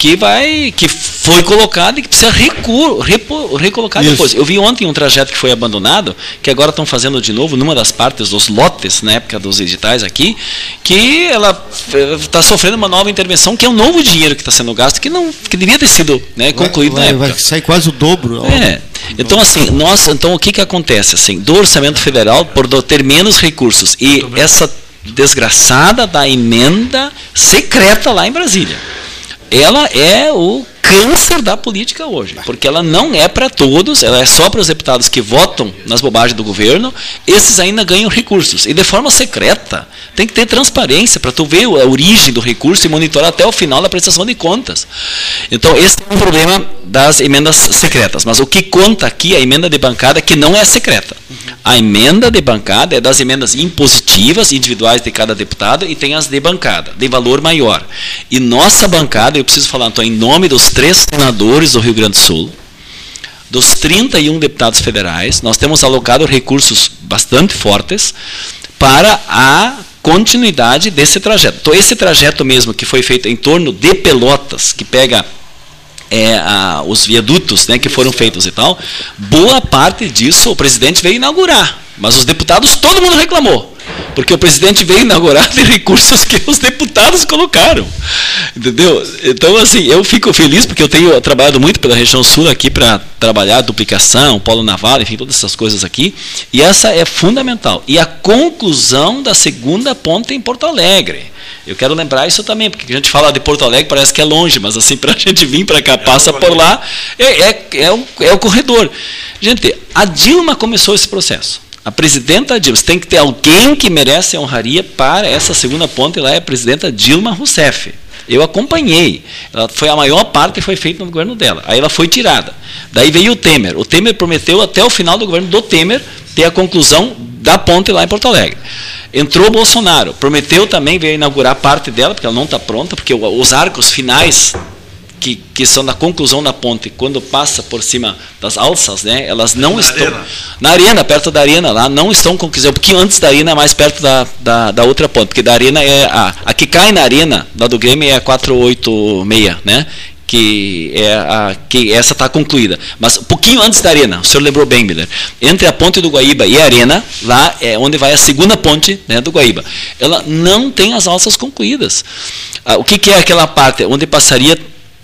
que vai que foi colocado e que precisa recur, repo, recolocar Isso. depois. Eu vi ontem um trajeto que foi abandonado, que agora estão fazendo de novo numa das partes dos lotes, na época dos editais aqui, que ela está sofrendo uma nova intervenção, que é um novo dinheiro que está sendo gasto, que não que devia ter sido né, concluído vai, na época. Vai sair quase o dobro. É. Então assim, nós, então o que que acontece assim, do orçamento federal por ter menos recursos e essa desgraçada da emenda secreta lá em Brasília ela é o câncer da política hoje, porque ela não é para todos, ela é só para os deputados que votam nas bobagens do governo, esses ainda ganham recursos, e de forma secreta. Tem que ter transparência para tu ver a origem do recurso e monitorar até o final da prestação de contas. Então, esse é um problema das emendas secretas, mas o que conta aqui é a emenda de bancada que não é secreta. A emenda de bancada é das emendas impositivas individuais de cada deputado e tem as de bancada, de valor maior. E nossa bancada, eu preciso falar então, em nome dos três senadores do Rio Grande do Sul, dos 31 deputados federais, nós temos alocado recursos bastante fortes para a continuidade desse trajeto. Então, esse trajeto mesmo que foi feito em torno de Pelotas, que pega é, a, os viadutos né, que foram feitos e tal, boa parte disso o presidente veio inaugurar. Mas os deputados, todo mundo reclamou. Porque o presidente veio inaugurar de recursos que os deputados colocaram. Entendeu? Então, assim, eu fico feliz porque eu tenho trabalhado muito pela região sul aqui para trabalhar duplicação, polo naval, enfim, todas essas coisas aqui. E essa é fundamental. E a conclusão da segunda ponta em Porto Alegre. Eu quero lembrar isso também, porque a gente fala de Porto Alegre, parece que é longe, mas assim, para a gente vir para cá, passa por lá, é, é, é, o, é o corredor. Gente, a Dilma começou esse processo. A presidenta Dilma, tem que ter alguém que merece a honraria para essa segunda ponte, e lá é a presidenta Dilma Rousseff. Eu acompanhei. Ela foi a maior parte foi feita no governo dela. Aí ela foi tirada. Daí veio o Temer. O Temer prometeu até o final do governo do Temer ter a conclusão da ponte lá em Porto Alegre. Entrou o Bolsonaro, prometeu também veio inaugurar parte dela, porque ela não está pronta, porque os arcos finais que, que são na conclusão da ponte, quando passa por cima das alças, né, elas não na estão. Arena. Na arena, perto da arena, lá, não estão concluídas. Um pouquinho antes da arena é mais perto da, da, da, outra ponte, porque da arena é. A, a que cai na arena, da do Grêmio, é a 486, né? que é a, que essa está concluída. Mas um pouquinho antes da arena, o senhor lembrou bem, Miller, entre a ponte do Guaíba e a arena, lá é onde vai a segunda ponte né, do Guaíba. Ela não tem as alças concluídas. Ah, o que, que é aquela parte onde passaria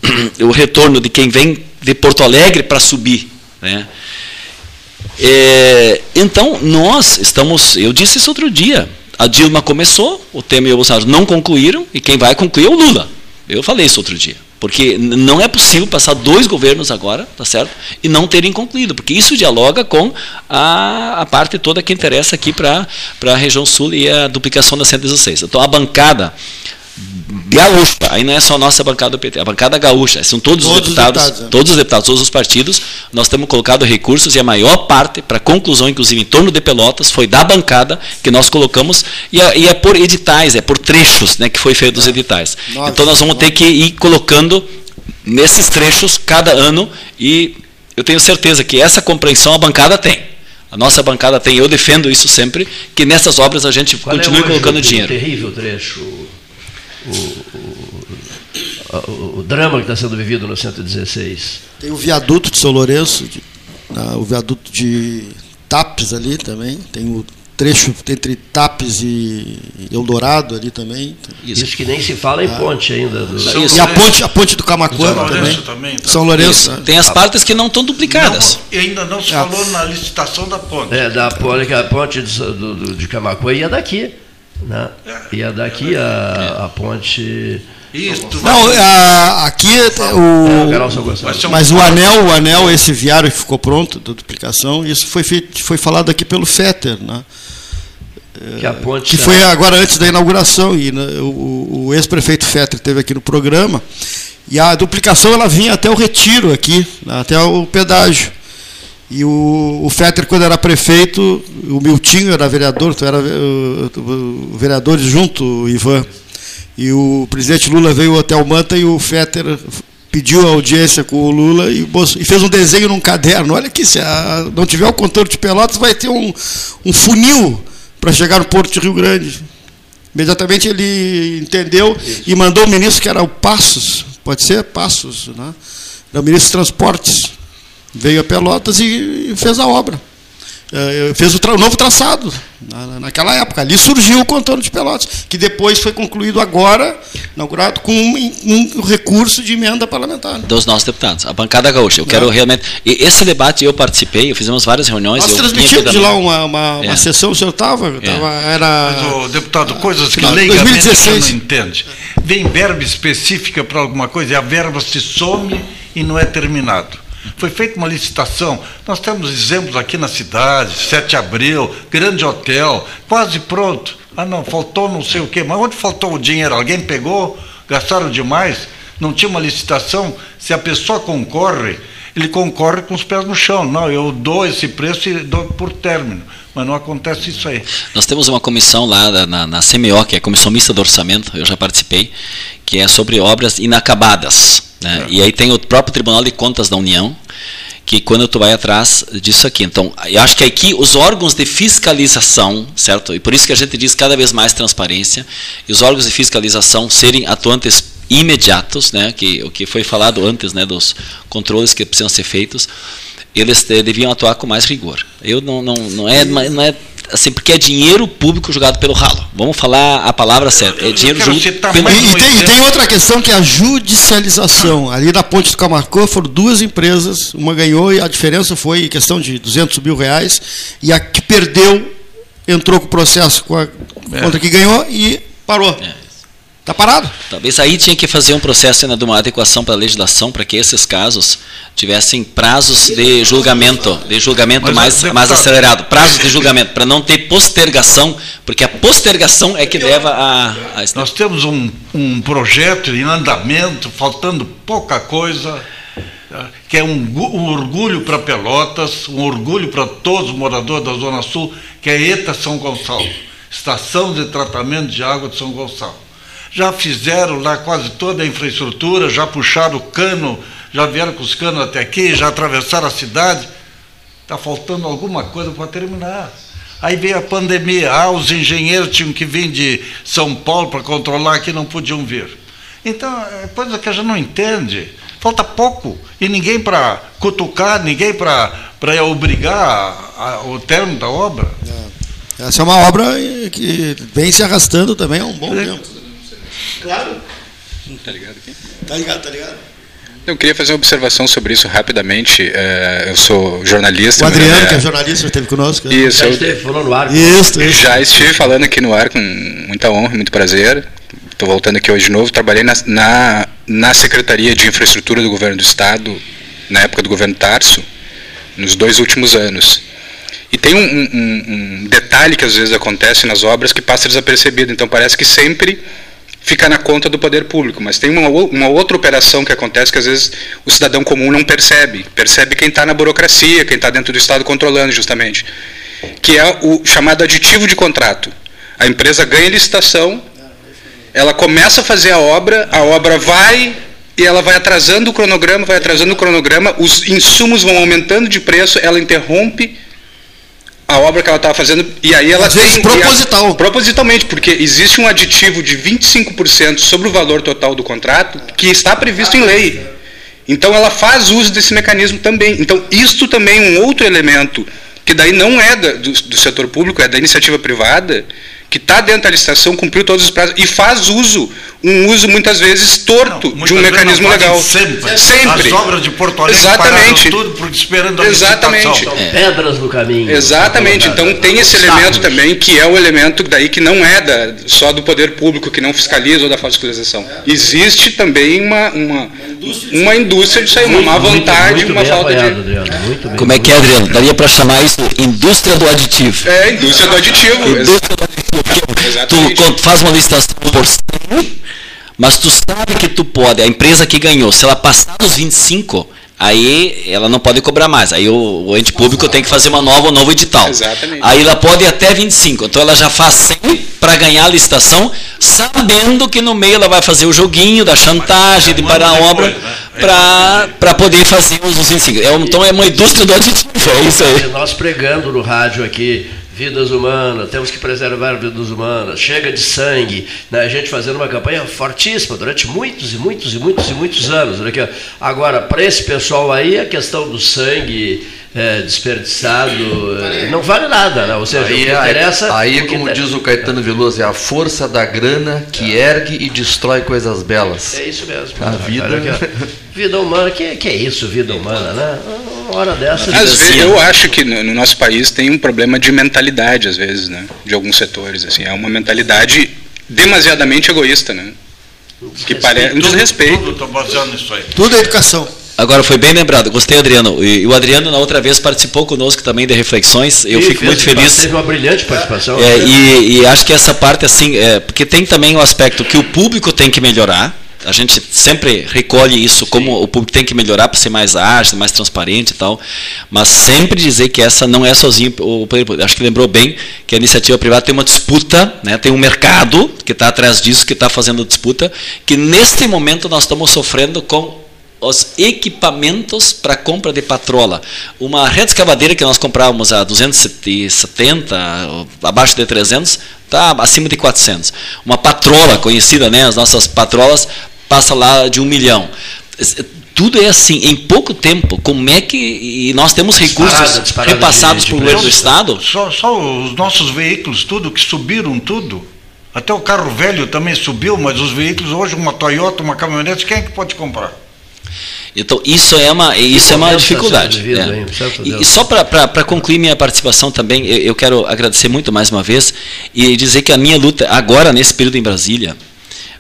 o retorno de quem vem de Porto Alegre para subir. Né? É, então, nós estamos, eu disse isso outro dia, a Dilma começou, o Temer e o Bolsonaro não concluíram, e quem vai concluir é o Lula. Eu falei isso outro dia. Porque não é possível passar dois governos agora, tá certo? E não terem concluído, porque isso dialoga com a, a parte toda que interessa aqui para a região sul e a duplicação da 116. Então a bancada gaúcha, aí não é só a nossa bancada do PT, a bancada gaúcha, são todos, todos os deputados, os deputados é. todos os deputados, todos os partidos, nós temos colocado recursos e a maior parte, para conclusão, inclusive em torno de Pelotas, foi da bancada que nós colocamos, e é, e é por editais, é por trechos né, que foi feito os editais. Nossa, então nós vamos ter que ir colocando nesses trechos cada ano, e eu tenho certeza que essa compreensão a bancada tem. A nossa bancada tem, eu defendo isso sempre, que nessas obras a gente Qual é continue é colocando dinheiro. terrível trecho o, o, o drama que está sendo vivido no 116. Tem o viaduto de São Lourenço, de, o viaduto de Tapes ali também, tem o trecho entre Tapes e Eldorado ali também. Isso, Isso que nem se fala em ah. ponte ainda. Do... E a ponte, a ponte do Camacuã também. também tá. São Lourenço. Né? Tem as partes que não estão duplicadas. Não, ainda não se ah. falou na licitação da ponte. É, da ponte, a ponte de, do, do, de Camacuã ia daqui. Né? E a daqui a, a ponte. Isso, não, a, aqui o, é, mas o anel, o anel, esse viário que ficou pronto da duplicação, isso foi feito, foi falado aqui pelo Fetter, né? Que, a ponte que foi agora antes da inauguração e né, o, o ex-prefeito Fetter teve aqui no programa e a duplicação ela vinha até o retiro aqui, né, até o pedágio. E o, o Fetter, quando era prefeito, o Miltinho era vereador, tu era o, o vereador junto, o Ivan. E o presidente Lula veio ao Hotel Manta e o Fetter pediu audiência com o Lula e, e, fez um desenho num caderno. Olha aqui, se a, não tiver o contorno de Pelotas, vai ter um, um funil para chegar no Porto de Rio Grande. Imediatamente ele entendeu Isso. e mandou o ministro, que era o Passos, pode ser? Passos, né? O ministro dos Transportes veio a Pelotas e fez a obra. É, fez o, o, novo traçado na, naquela época. Ali surgiu o contorno de Pelotas, que depois foi concluído agora, inaugurado, com um, um recurso de emenda parlamentar. Dos nossos deputados, a bancada gaúcha. Eu é. quero realmente. E esse debate eu participei, fizemos várias reuniões. Nós transmitimos de lá uma, uma, é. uma sessão, o senhor estava? É. Era. Mas, o deputado, coisas que leigamente você não entende. Vem verba específica para alguma coisa e a verba se some e não é terminado. Foi feita uma licitação. Nós temos exemplos aqui na cidade, 7 de abril, grande hotel, quase pronto. Ah, não, faltou não sei o quê. Mas onde faltou o dinheiro? Alguém pegou? Gastaram demais? Não tinha uma licitação? Se a pessoa concorre, ele concorre com os pés no chão. Não, eu dou esse preço e dou por término. Mas não acontece isso aí. Nós temos uma comissão lá na, na CMO, que é a Comissão Mista do Orçamento, eu já participei, que é sobre obras inacabadas. Né? É. E aí tem o próprio Tribunal de Contas da União, que quando tu vai atrás disso aqui. Então, eu acho que aqui os órgãos de fiscalização, certo? E por isso que a gente diz cada vez mais transparência, e os órgãos de fiscalização serem atuantes imediatos, né? Que o que foi falado antes, né? Dos controles que precisam ser feitos, eles deviam atuar com mais rigor. Eu não, não, não é, não é assim, porque é dinheiro público jogado pelo ralo. Vamos falar a palavra certa. É dinheiro jogado pelo... E, e, tem, e tem outra questão que é a judicialização. Ali na ponte do Camargo foram duas empresas, uma ganhou e a diferença foi questão de 200 mil reais, e a que perdeu entrou com o processo com a é. contra que ganhou e parou. É. Está parado. Talvez aí tinha que fazer um processo ainda de uma adequação para a legislação para que esses casos tivessem prazos de julgamento, de julgamento mais, mais acelerado, prazos de julgamento, para não ter postergação, porque a postergação é que leva a. a... Nós temos um, um projeto em andamento, faltando pouca coisa, que é um, um orgulho para Pelotas, um orgulho para todos os moradores da Zona Sul, que é ETA São Gonçalo, Estação de Tratamento de Água de São Gonçalo já fizeram lá quase toda a infraestrutura, já puxaram o cano, já vieram com os canos até aqui, já atravessaram a cidade. Está faltando alguma coisa para terminar. Aí veio a pandemia, ah, os engenheiros tinham que vir de São Paulo para controlar aqui, não podiam vir. Então, é coisa que a gente não entende. Falta pouco. E ninguém para cutucar, ninguém para obrigar a, a, o termo da obra. É. Essa é uma obra que vem se arrastando também há um bom é. tempo. Claro. Tá ligado aqui? Tá ligado, tá ligado. Eu queria fazer uma observação sobre isso rapidamente. É, eu sou jornalista. O Adriano, é... que é jornalista, esteve conosco. Isso, já esteve falando no ar. Isso, isso. Já estive falando aqui no ar com muita honra, muito prazer. Estou voltando aqui hoje de novo. Trabalhei na, na, na Secretaria de Infraestrutura do Governo do Estado, na época do governo Tarso, nos dois últimos anos. E tem um, um, um detalhe que às vezes acontece nas obras que passa desapercebido. Então parece que sempre fica na conta do poder público. Mas tem uma, uma outra operação que acontece que às vezes o cidadão comum não percebe. Percebe quem está na burocracia, quem está dentro do Estado controlando justamente. Que é o chamado aditivo de contrato. A empresa ganha licitação, ela começa a fazer a obra, a obra vai e ela vai atrasando o cronograma, vai atrasando o cronograma, os insumos vão aumentando de preço, ela interrompe a obra que ela estava fazendo, e aí ela Às tem. proposital. propositalmente, porque existe um aditivo de 25% sobre o valor total do contrato que está previsto em lei. Então ela faz uso desse mecanismo também. Então, isto também é um outro elemento, que daí não é da, do, do setor público, é da iniciativa privada, que está dentro da licitação, cumpriu todos os prazos e faz uso, um uso muitas vezes torto não, de um mecanismo legal. Sempre. sempre. As obras de Porto Alegre Exatamente. tudo esperando a Exatamente. licitação. São pedras no caminho. Exatamente. Então tem esse elemento também que é o elemento daí que não é da, só do poder público que não fiscaliza ou da fiscalização. Existe também uma uma, uma indústria disso aí, uma má vontade, muito, muito uma falta apoiado, de. Adriano, Como é que é, Adriano? Daria para chamar isso indústria do aditivo. É, indústria do aditivo. Indústria do aditivo tu faz uma licitação por 100, mas tu sabe que tu pode, a empresa que ganhou, se ela passar dos 25, aí ela não pode cobrar mais. Aí o, o ente público tem que fazer uma nova, um novo edital. Exatamente. Aí ela pode ir até 25. Então ela já faz 100 para ganhar a licitação, sabendo que no meio ela vai fazer o joguinho da chantagem, de parar a obra, né? para poder fazer os 25. É, então é uma indústria do aditivo, é isso aí. Nós pregando no rádio aqui vidas humanas, temos que preservar vidas humanas, chega de sangue, né? a gente fazendo uma campanha fortíssima durante muitos e muitos e muitos e muitos anos. Né? Agora, para esse pessoal aí, a questão do sangue é, desperdiçado é, não vale nada, né? ou seja, aí, o que interessa... Aí, aí como diz o Caetano Veloso, é a força da grana que é. ergue e destrói coisas belas. É isso mesmo. A vida... vida humana, que, que é isso, vida humana, né? Uma hora dessa... Às vezes, eu acho que no, no nosso país tem um problema de mentalidade, às vezes, né? de alguns setores. Assim, é uma mentalidade demasiadamente egoísta, né? Que parece um desrespeito. Tudo, tudo baseado nisso aí. Tudo é educação. Agora foi bem lembrado, gostei, Adriano. E, o Adriano, na outra vez, participou conosco também de reflexões. Eu Sim, fico muito feliz. Teve uma brilhante participação. É, e, e, acho que essa parte, assim, é, porque tem também o aspecto que o público tem que melhorar. A gente sempre recolhe isso, como Sim. o público tem que melhorar para ser mais ágil, mais transparente e tal. Mas sempre dizer que essa não é sozinho o Acho que lembrou bem que a iniciativa privada tem uma disputa, né, tem um mercado que está atrás disso, que está fazendo disputa, que neste momento nós estamos sofrendo com os equipamentos para compra de patrola. Uma rede escavadeira que nós comprávamos a 270, abaixo de 300, está acima de 400. Uma patrola conhecida, né, as nossas patrolas, passa lá de um milhão. tudo é assim, em pouco tempo, como é que e nós temos recursos Disparada, disparada repassados de- de o governo do. Estado? Só, só os nossos veículos, tudo que subiram, tudo. Até o carro velho também subiu, mas os veículos hoje, uma Toyota, uma caminhonete, quem é que pode comprar? Então, isso é uma, isso é uma está dificuldade. vivido, né? hein? E, Deus. e só para concluir minha participação também, eu, eu quero agradecer muito mais uma vez e dizer que a minha luta agora, nesse período em Brasília,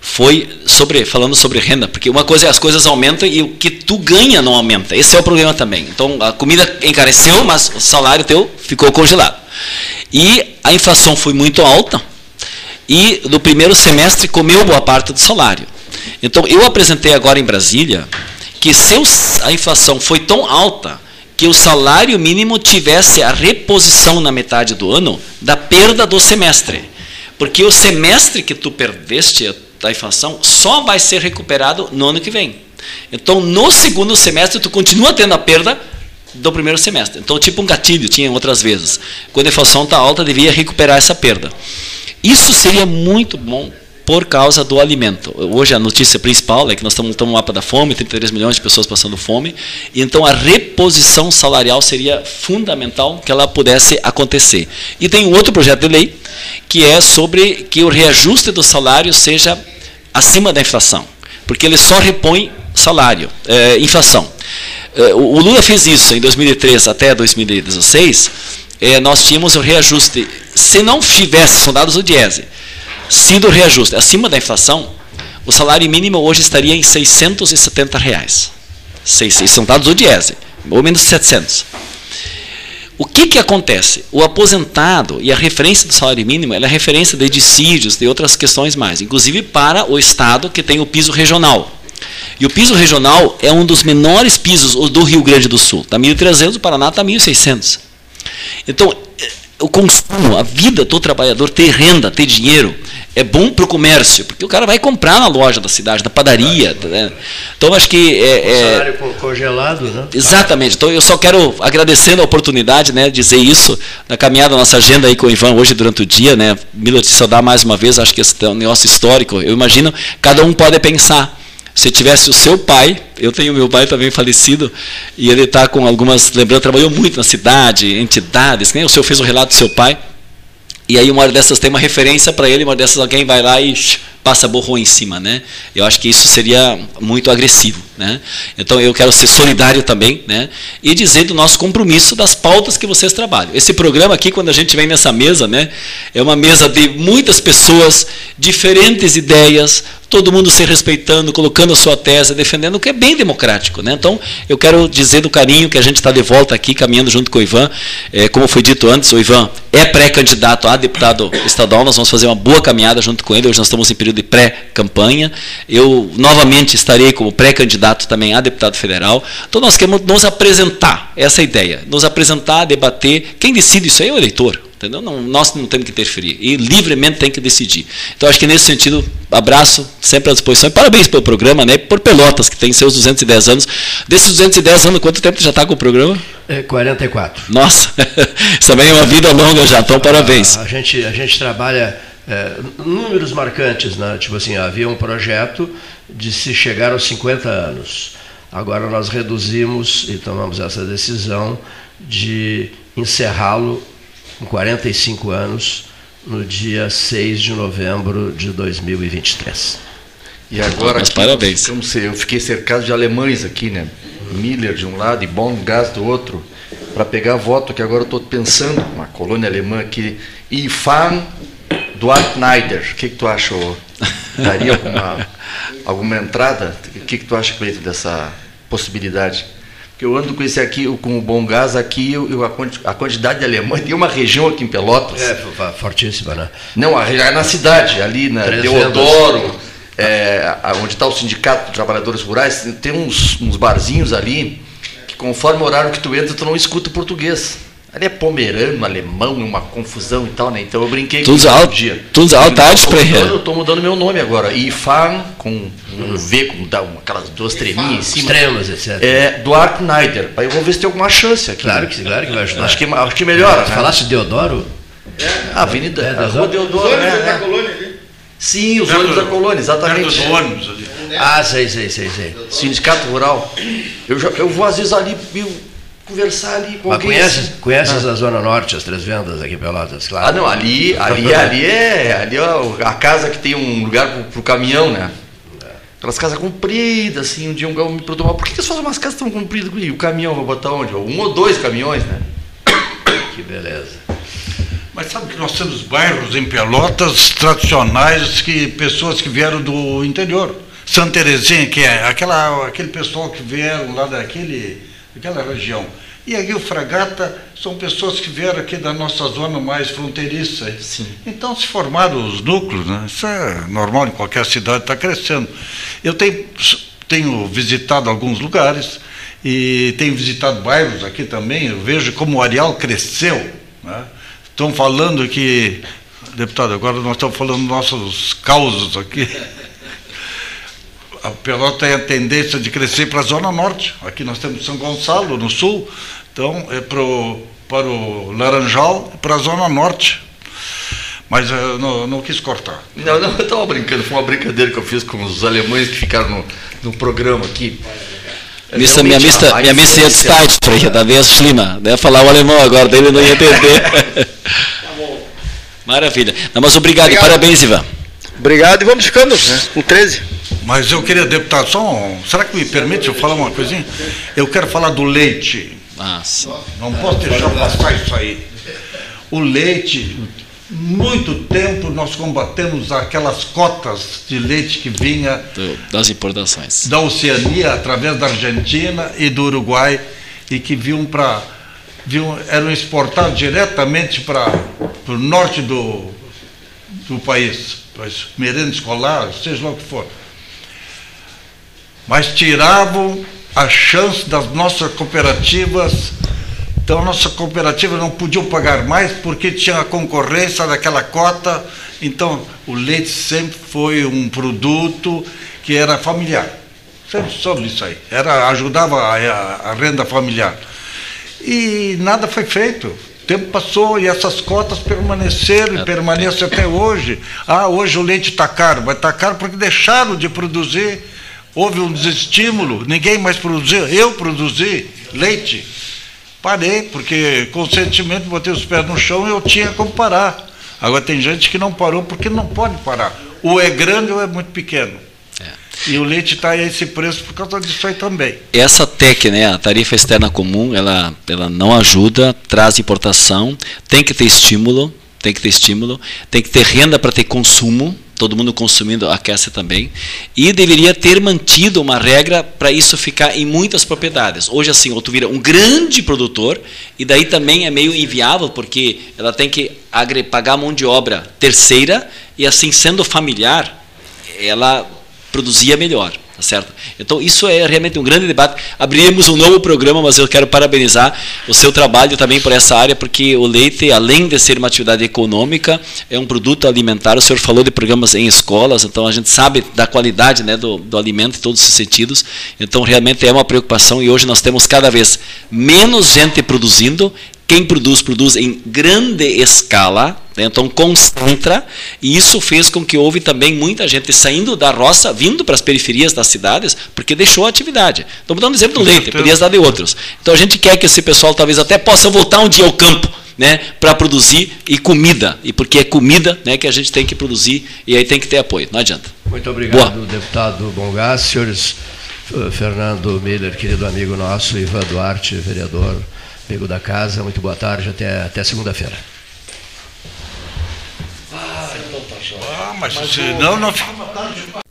foi sobre falando sobre renda, porque uma coisa é as coisas aumentam e o que tu ganha não aumenta. Esse é o problema também. Então a comida encareceu, mas o salário teu ficou congelado. E a inflação foi muito alta e no primeiro semestre comeu boa parte do salário. Então eu apresentei agora em Brasília que se a inflação foi tão alta que o salário mínimo tivesse a reposição na metade do ano da perda do semestre. Porque o semestre que tu perdeste da inflação só vai ser recuperado no ano que vem. Então, no segundo semestre, tu continua tendo a perda do primeiro semestre. Então, tipo um gatilho, tinha outras vezes. Quando a inflação está alta, devia recuperar essa perda. Isso seria muito bom por causa do alimento. Hoje a notícia principal é que nós estamos, no mapa da fome, 33 milhões de pessoas passando fome, então a reposição salarial seria fundamental que ela pudesse acontecer. E tem um outro projeto de lei que é sobre que o reajuste do salário seja acima da inflação, porque ele só repõe salário, eh, inflação. Eh, o Lula fez isso em 2003 até 2016. eh, nós tínhamos o reajuste. Se não tivesse, são dados do Diese, sido o reajuste acima da inflação, o salário mínimo hoje estaria em 670 reais. Seis- São dados do Diese, ou menos 700. O que, que acontece? O aposentado e a referência do salário mínimo é referência de dissídios, de outras questões mais, inclusive para o Estado que tem o piso regional. E o piso regional é um dos menores pisos do Rio Grande do Sul. Está 1.300, o Paraná está 1.600. Então, eh, o consumo, a vida do trabalhador, ter renda, ter dinheiro, é bom para o comércio, porque o cara vai comprar na loja da cidade, na padaria. né? Então, acho que. É, é- Salário co- congelado, né? Exatamente. Então eu só quero agradecendo a oportunidade, né, dizer isso na caminhada da nossa agenda aí com o Ivan hoje durante o dia, né? Mila te saudar mais uma vez, acho que esse é um negócio histórico. Eu imagino, cada um pode pensar. Se tivesse o seu pai, eu tenho meu pai também falecido, e ele está com algumas lembranças, trabalhou muito na cidade, entidades, nem o senhor fez o relato do seu pai. E aí uma dessas tem uma referência para ele, uma dessas alguém vai lá e passa borrou em cima, né? Eu acho que isso seria muito agressivo, né? Então eu quero ser solidário também, né? E dizer do nosso compromisso das pautas que vocês trabalham. Esse programa aqui, quando a gente vem nessa mesa, né? É uma mesa de muitas pessoas, diferentes ideias, todo mundo se respeitando, colocando a sua tese, defendendo o que é bem democrático. Né? Então, eu quero dizer do carinho que a gente está de volta aqui, caminhando junto com o Ivan. É, como foi dito antes, o Ivan é pré-candidato a deputado estadual, nós vamos fazer uma boa caminhada junto com ele, hoje nós estamos em período de pré-campanha. Eu, novamente, estarei como pré-candidato também a deputado federal. Então, nós queremos nos apresentar, essa é ideia, nos apresentar, debater. Quem decide isso aí é o eleitor. Entendeu? Não, nós não temos que interferir. E livremente tem que decidir. Então, acho que nesse sentido, abraço, sempre à disposição. E parabéns pelo programa, né? Por Pelotas, que tem seus 210 anos. Desses 210 anos, quanto tempo já está com o programa? É 44. Nossa, isso também é uma vida longa já, então parabéns. A, a gente, a gente trabalha é, números marcantes, né? Tipo assim, havia um projeto de se chegar aos 50 anos. Agora nós reduzimos e tomamos essa decisão de encerrá-lo com 45 anos no dia 6 de novembro de 2023. E agora Mas parabéns. ficamos- eu fiquei cercado de alemães aqui, né? Miller de um lado e Baumgás do outro, para pegar voto, que agora eu estou pensando, uma colônia alemã aqui, Ifan Duarte Neider. O que, que tu acha? ô? Daria alguma, alguma entrada? O que, que tu acha, Cleito, dessa possibilidade? Porque eu ando com esse aqui, com o bom gás aqui, eu, eu- a, quanti- a quantidade de alemães. Tem uma região aqui em Pelotas. É, fortíssima, né? Não, a região- na cidade, ali na 300. Deodoro, é, onde está o Sindicato de Trabalhadores Rurais, tem uns, uns barzinhos ali que conforme o horário que tu entra, tu não escuta português. Ali é pomerano, alemão, uma confusão e tal, né? Então eu brinquei Tudo isso al- outro dia. tudo tô pra- mudando- Eu estou mudando meu nome agora. Ifan, com um V, com dá uma- aquelas duas treminhas em cima. Extremas, etc. É, Duarte Neider. Aí eu vou ver se tem alguma chance aqui. Claro que, claro que vai ajudar. Acho que, acho que melhora, Tu né? falasse de Deodoro? A Avenida, É, a Rua Deodoro. Deodoro, né? né? Sim, os ônibus da colônia, exatamente. Dos ônibus ali. Ah, sei, sei, sei, sei. Sindicato Rural. Eu, já, eu vou às vezes ali eu, conversar ali com Mas alguém. conheces, assim. conheces Ah. a Zona Norte, as três vendas aqui em Pelotas, claro. Ah, não, ali, ali, ali é, ali é a casa que tem um lugar pro, pro caminhão, né? Aquelas casas compridas, assim, um dia um galo me perguntou, mas por que que eles fazem umas casas tão compridas? E o caminhão vai botar onde? Um ou dois caminhões, né? Que beleza. Mas sabe que nós temos bairros em Pelotas tradicionais que pessoas que vieram do interior. Santa Terezinha, que é aquela, aquele pessoal que vieram lá daquele, daquela região. E aqui o Fragata são pessoas que vieram aqui da nossa zona mais fronteiriça. Sim. Então se formaram os núcleos, né? Isso é normal em qualquer cidade, está crescendo. Eu tenho, tenho visitado alguns lugares e tenho visitado bairros aqui também. Eu vejo como o Areal cresceu. Né? Estão falando que, deputado, agora nós estamos falando nossos causos aqui. A Pelota tem a tendência de crescer para a Zona Norte. Aqui nós temos São Gonçalo, no sul. Então, é pro, para o Laranjal e para a Zona Norte. Mas eu não, não quis cortar. Não, não, eu estava brincando, foi uma brincadeira que eu fiz com os alemães que ficaram no, no programa aqui. Missa, minha Realmente, missa, a- a minha missa ia Zeit, sprechen, da wäre schlimmer. Deve falar o alemão agora, dele não ia entender. Maravilha. Não, mas obrigado, e parabéns, Ivan. Obrigado e vamos ficando né, com 13. Mas eu queria, deputado, só um, será que me permite eu falar uma coisinha? Eu quero falar do leite. Ah, sim. Não posso deixar passar isso aí. O leite, muito tempo nós combatemos aquelas cotas de leite que vinha Do- das importações. da Oceania através da Argentina e do Uruguai e que vinham para vinham, eram exportados diretamente para o norte do, do país, para as merendas escolares, seja lá o que for. Mas tiravam a chance das nossas cooperativas. Então, a nossa cooperativa não podia pagar mais porque tinha a concorrência daquela cota. Então, o leite sempre foi um produto que era familiar. Sempre soube isso aí. Era, ajudava a, a- a renda familiar. E nada foi feito. O tempo passou e essas cotas permaneceram e permanecem até hoje. Ah, hoje o leite está caro. Vai estar caro porque deixaram de produzir. Houve um desestímulo, ninguém mais produziu. Eu produzi leite. Parei, porque conscientemente botei os pés no chão e eu tinha como parar. Agora tem gente que não parou porque não pode parar. Ou é grande ou é muito pequeno. E o leite está a esse preço por causa disso aí também. Essa TEC, né, a tarifa externa comum, ela, ela não ajuda, traz importação, tem que ter estímulo, tem que ter estímulo, tem que ter renda para ter consumo, todo mundo consumindo aquece também, e deveria ter mantido uma regra para isso ficar em muitas propriedades. Hoje assim, ou tu vira um grande produtor, e daí também é meio inviável, porque ela tem que pagar mão de obra terceira, e assim, sendo familiar, ela produzia melhor, tá certo? Então isso é realmente um grande debate. Abrimos um novo programa, mas eu quero parabenizar o seu trabalho também por essa área, porque o leite, além de ser uma atividade econômica, é um produto alimentar. O senhor falou de programas em escolas, então a gente sabe da qualidade né, do, do alimento em todos os sentidos. Então realmente é uma preocupação e hoje nós temos cada vez menos gente produzindo quem produz, produz em grande escala, né? então concentra, e isso fez com que houve também muita gente saindo da roça, vindo para as periferias das cidades, porque deixou a atividade. Estamos dando exemplo do leite, podia dar de outros. Então a gente quer que esse pessoal talvez até possa voltar um dia ao campo, né, para produzir e comida, e porque é comida né, que a gente tem que produzir e aí tem que ter apoio, não adianta. Muito obrigado, deputado Bongás. Senhores Fernando Miller, querido amigo nosso, Ivan Duarte, vereador, amigo da casa, muito boa tarde, até, até segunda-feira. Ah, mas, se não, não fica.